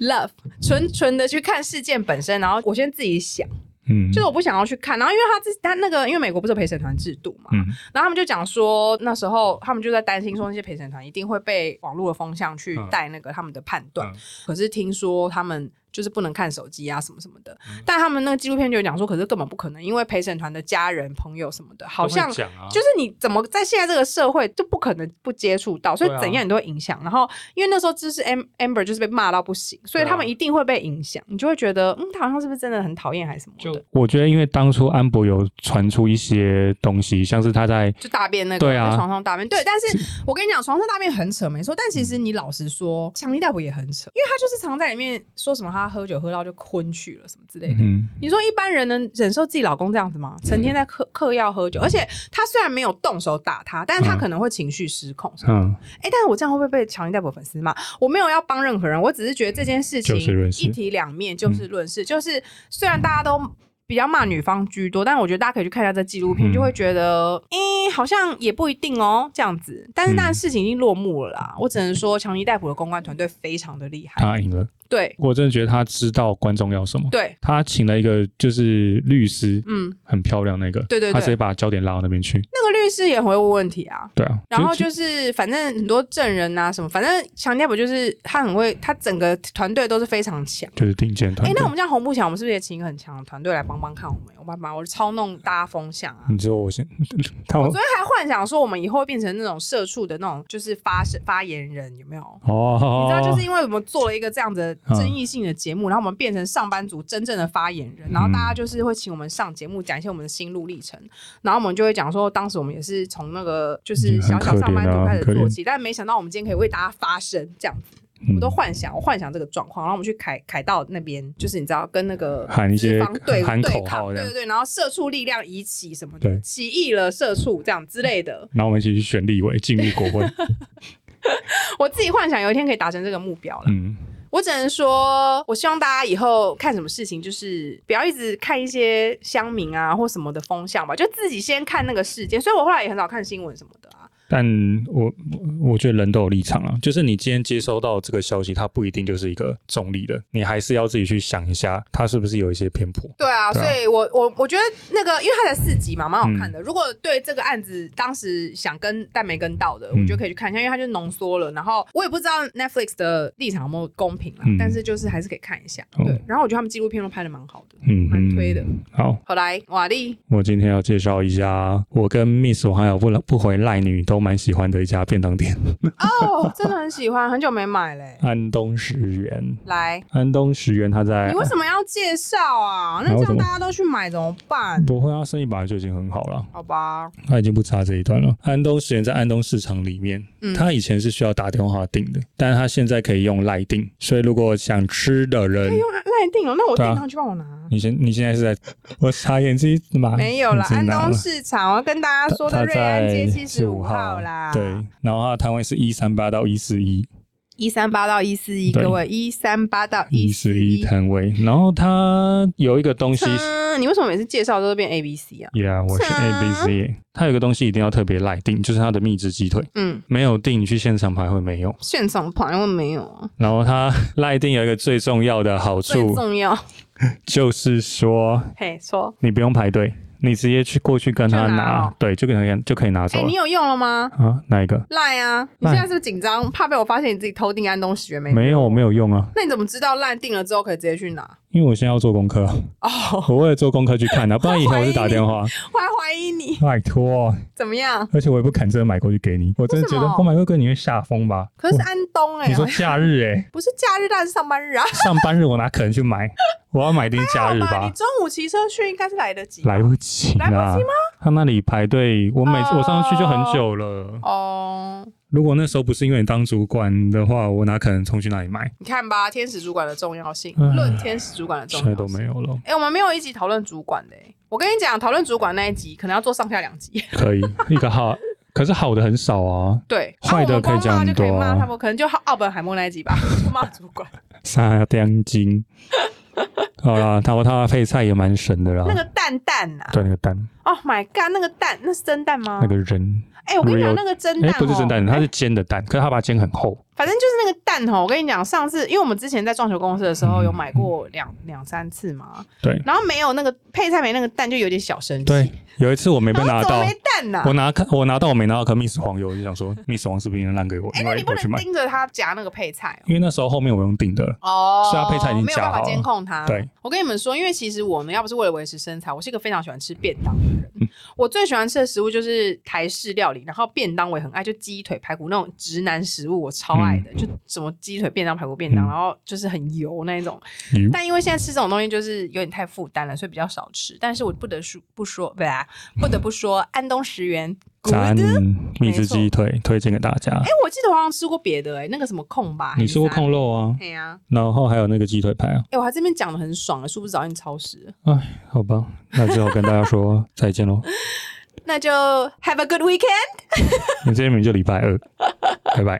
S2: love 纯纯的去看事件本身，然后我先自己想。嗯，就是我不想要去看，然后因为他自他那个，因为美国不是陪审团制度嘛，然后他们就讲说那时候他们就在担心说那些陪审团一定会被网络的风向去带那个他们的判断，可是听说他们。就是不能看手机啊，什么什么的。但他们那个纪录片就有讲说，可是根本不可能，因为陪审团的家人、朋友什么的，好像就是你怎么在现在这个社会就不可能不接触到，所以怎样你都会影响。然后因为那时候就是 Amber 就是被骂到不行，所以他们一定会被影响。你就会觉得，嗯，他好像是不是真的很讨厌还是什么的？
S1: 我觉得，因为当初安博有传出一些东西，像是他在
S2: 就大便那个，在床上大便。对，但是 我跟你讲，床上大便很扯，没错。但其实你老实说，强尼大夫也很扯，因为他就是常在里面说什么。他喝酒喝到就昏去了什么之类的。你说一般人能忍受自己老公这样子吗？成天在嗑嗑药喝酒，而且他虽然没有动手打他，但是他可能会情绪失控。嗯，哎，但是我这样会不会被强尼戴普粉丝骂？我没有要帮任何人，我只是觉得这件事情一体两面，就事论事。就是虽然大家都。比较骂女方居多，但是我觉得大家可以去看一下这纪录片，就会觉得，诶，好像也不一定哦，这样子。但是那事情已经落幕了啦，我只能说强尼戴普的公关团队非常的厉害，
S1: 他赢了。
S2: 对，
S1: 我真的觉得他知道观众要什么。
S2: 对，
S1: 他请了一个就是律师，嗯，很漂亮那个，
S2: 对对，
S1: 他直接把焦点拉到那边去。
S2: 那个律师也很会问问题啊，
S1: 对啊。
S2: 然后就是反正很多证人啊什么，反正强尼戴普就是他很会，他整个团队都是非常强，
S1: 就是顶尖团队。
S2: 哎，那我们这样红不强，我们是不是也请一个很强的团队来帮帮看我们？我帮帮我操弄大家风向啊！
S1: 你知道我先，
S2: 我昨天还幻想说我们以后会变成那种社畜的那种，就是发声发言人有没有？哦，你知道就是因为我们做了一个这样的争议性的。节目，然后我们变成上班族真正的发言人，然后大家就是会请我们上节目讲一些我们的心路历程，然后我们就会讲说，当时我们也是从那个就是小小上班族开始做起，但没想到我们今天可以为大家发声这样子，我都幻想，我幻想这个状况，然后我们去凯凯道那边，就是你知道跟那个
S1: 喊一些
S2: 对
S1: 对
S2: 抗，对对对，然后社畜力量一起什么的，起义了社畜这样之类的，
S1: 然后我们一起去选立委进入国会，
S2: 我自己幻想有一天可以达成这个目标了。嗯。我只能说，我希望大家以后看什么事情，就是不要一直看一些乡民啊或什么的风向吧，就自己先看那个事件。所以我后来也很少看新闻什么的。
S1: 但我我觉得人都有立场啊，就是你今天接收到这个消息，它不一定就是一个中立的，你还是要自己去想一下，它是不是有一些偏颇。
S2: 对啊，所以我我我觉得那个，因为它才四集嘛，蛮好看的。如果对这个案子当时想跟但没跟到的，我觉得可以去看一下，因为它就浓缩了。然后我也不知道 Netflix 的立场有没有公平啦，但是就是还是可以看一下。对，然后我觉得他们纪录片都拍的蛮好的，嗯，蛮推的。
S1: 好，
S2: 好来，瓦力，
S1: 我今天要介绍一下，我跟 Miss 我还有不不回赖女都。蛮喜欢的一家便当店
S2: 哦，真的很喜欢，很久没买嘞。
S1: 安东十元，
S2: 来，
S1: 安东十元，他在。
S2: 你为什么要介绍啊？那这样大家都去买怎么办？
S1: 不会啊，生意本来就已经很好了。
S2: 好吧，
S1: 他已经不差这一段了。安东十元在安东市场里面，他以前是需要打电话订的，但是他现在可以用赖订，所以如果想吃的人，
S2: 可以用赖订哦。那我订上去帮我拿。
S1: 你现你现在是在我擦眼睛吗？
S2: 没有啦，安东市场，我要跟大家说的瑞安街七十五号。
S1: 对，然后它的摊位是一三八到一四一，
S2: 一三八到一四一，各位一三八到
S1: 一
S2: 四
S1: 十一摊位，然后它有一个东西
S2: 嗯，你为什么每次介绍都是变 A B C 啊
S1: ？，Yeah，我是 A B C，它有一个东西一定要特别赖定，就是它的蜜汁鸡腿，
S2: 嗯，
S1: 没有定你去现场排会没有。
S2: 现场排会没有啊？
S1: 然后它赖定有一个最重要的好
S2: 最
S1: 处，
S2: 重要，
S1: 就是说
S2: 嘿，说，
S1: 你不用排队，你直接去过去跟他
S2: 就拿
S1: 拿，
S2: 哦
S1: 对，就可以就可以拿走
S2: 哎，
S1: 了
S2: 你。有用了吗？
S1: 啊，哪一个？
S2: 烂啊！你现在是不是紧张，怕被我发现你自己偷订安东十元没？
S1: 没有，没有用啊，
S2: 那你怎么知道烂订了之后可以直接去拿？
S1: 因为我现在要做功课，
S2: 哦，
S1: 我为了做功课去看的，不然以前我就打电话，
S2: 我还怀疑你
S1: 拜托，
S2: 怎么样？
S1: 而且我也不肯真的买过去给你，我真的觉得我买过去你会吓疯吧？
S2: 可是安东哎、
S1: 你说假日哎、
S2: 不是假日，但是上班日啊。
S1: 上班日我哪可能去买？我要买一定是假日
S2: 吧，
S1: 吧
S2: 你？中午骑车去应该是来得及。
S1: 来不及
S2: 来不及吗！
S1: 他那里排队，我每次
S2: 哦
S1: 我上次去就很久了。
S2: 哦，
S1: 如果那时候不是因为你当主管的话，我哪可能冲去那里买？
S2: 你看吧，天使主管的重要性，
S1: 唉
S2: 论天使主管的重
S1: 现
S2: 要性
S1: 在都没有了。
S2: 哎、我们没有一集讨论主管的、欸。我跟你讲，讨论主管那一集可能要做上下两集。
S1: 可以一个好，可是好的很少啊。
S2: 对，
S1: 坏的可以讲很
S2: 骂就可以
S1: 多啊
S2: 骂他们，可能就奥本海默那一集吧，就骂主管。
S1: 沙丁金。好啦，他他配菜也蛮神的啦。
S2: 那个蛋蛋呐、
S1: 对那个蛋
S2: ，，Oh my god，那个蛋那是蒸蛋吗？
S1: 那个人，
S2: 哎、我跟你讲那个真
S1: 哎、
S2: 蛋、
S1: 不是蒸蛋，它
S2: 哦
S1: 是煎的蛋，可是他把它煎很厚。
S2: 反正就是那个蛋哦，我跟你讲，上次因为我们之前在撞球公司的时候有买过两两三次嘛，
S1: 对
S2: 然后没有那个配菜没那个蛋，就有点小生气。
S1: 对，有一次我没被拿到
S2: 没，蛋呐、
S1: 我拿我拿到我没拿到颗 Miss 黄油，我就想说 Miss 黄是不是应该让给我，
S2: 哎、
S1: 因
S2: 那你不。能盯着他夹那个配菜
S1: 因为那时候后面我用订的，
S2: 哦。哦，
S1: 是啊配菜已经
S2: 没有办法
S1: 夹好了
S2: 监控它。
S1: 对，
S2: 我跟你们说，因为其实我呢，要不是为了维持身材，我是一个非常喜欢吃便当的人。
S1: 嗯
S2: 我最喜欢吃的食物就是台式料理，然后便当我也很爱，就鸡腿、排骨那种直男食物，我超爱的，就什么鸡腿便当、排骨便当，
S1: 嗯
S2: 然后就是很油那一种。
S1: 嗯
S2: 但因为现在吃这种东西就是有点太负担了，所以比较少吃。但是我不得说不说，不啊，不得不说，安东十元 good。
S1: 咱
S2: 哎、
S1: 蜜汁鸡腿推荐给大家。
S2: 哎我记得我好像吃过别的、哎，那个什么控吧？
S1: 你吃过控？肉啊？
S2: 对呀、
S1: 然后还有那个鸡腿排啊？
S2: 哎、我还这边讲的很爽、是不是早已经超时。
S1: 哎，好吧，那只好跟大家说 再见喽。
S2: 那就 have a good weekend。
S1: 你今天明明就礼拜二，拜拜。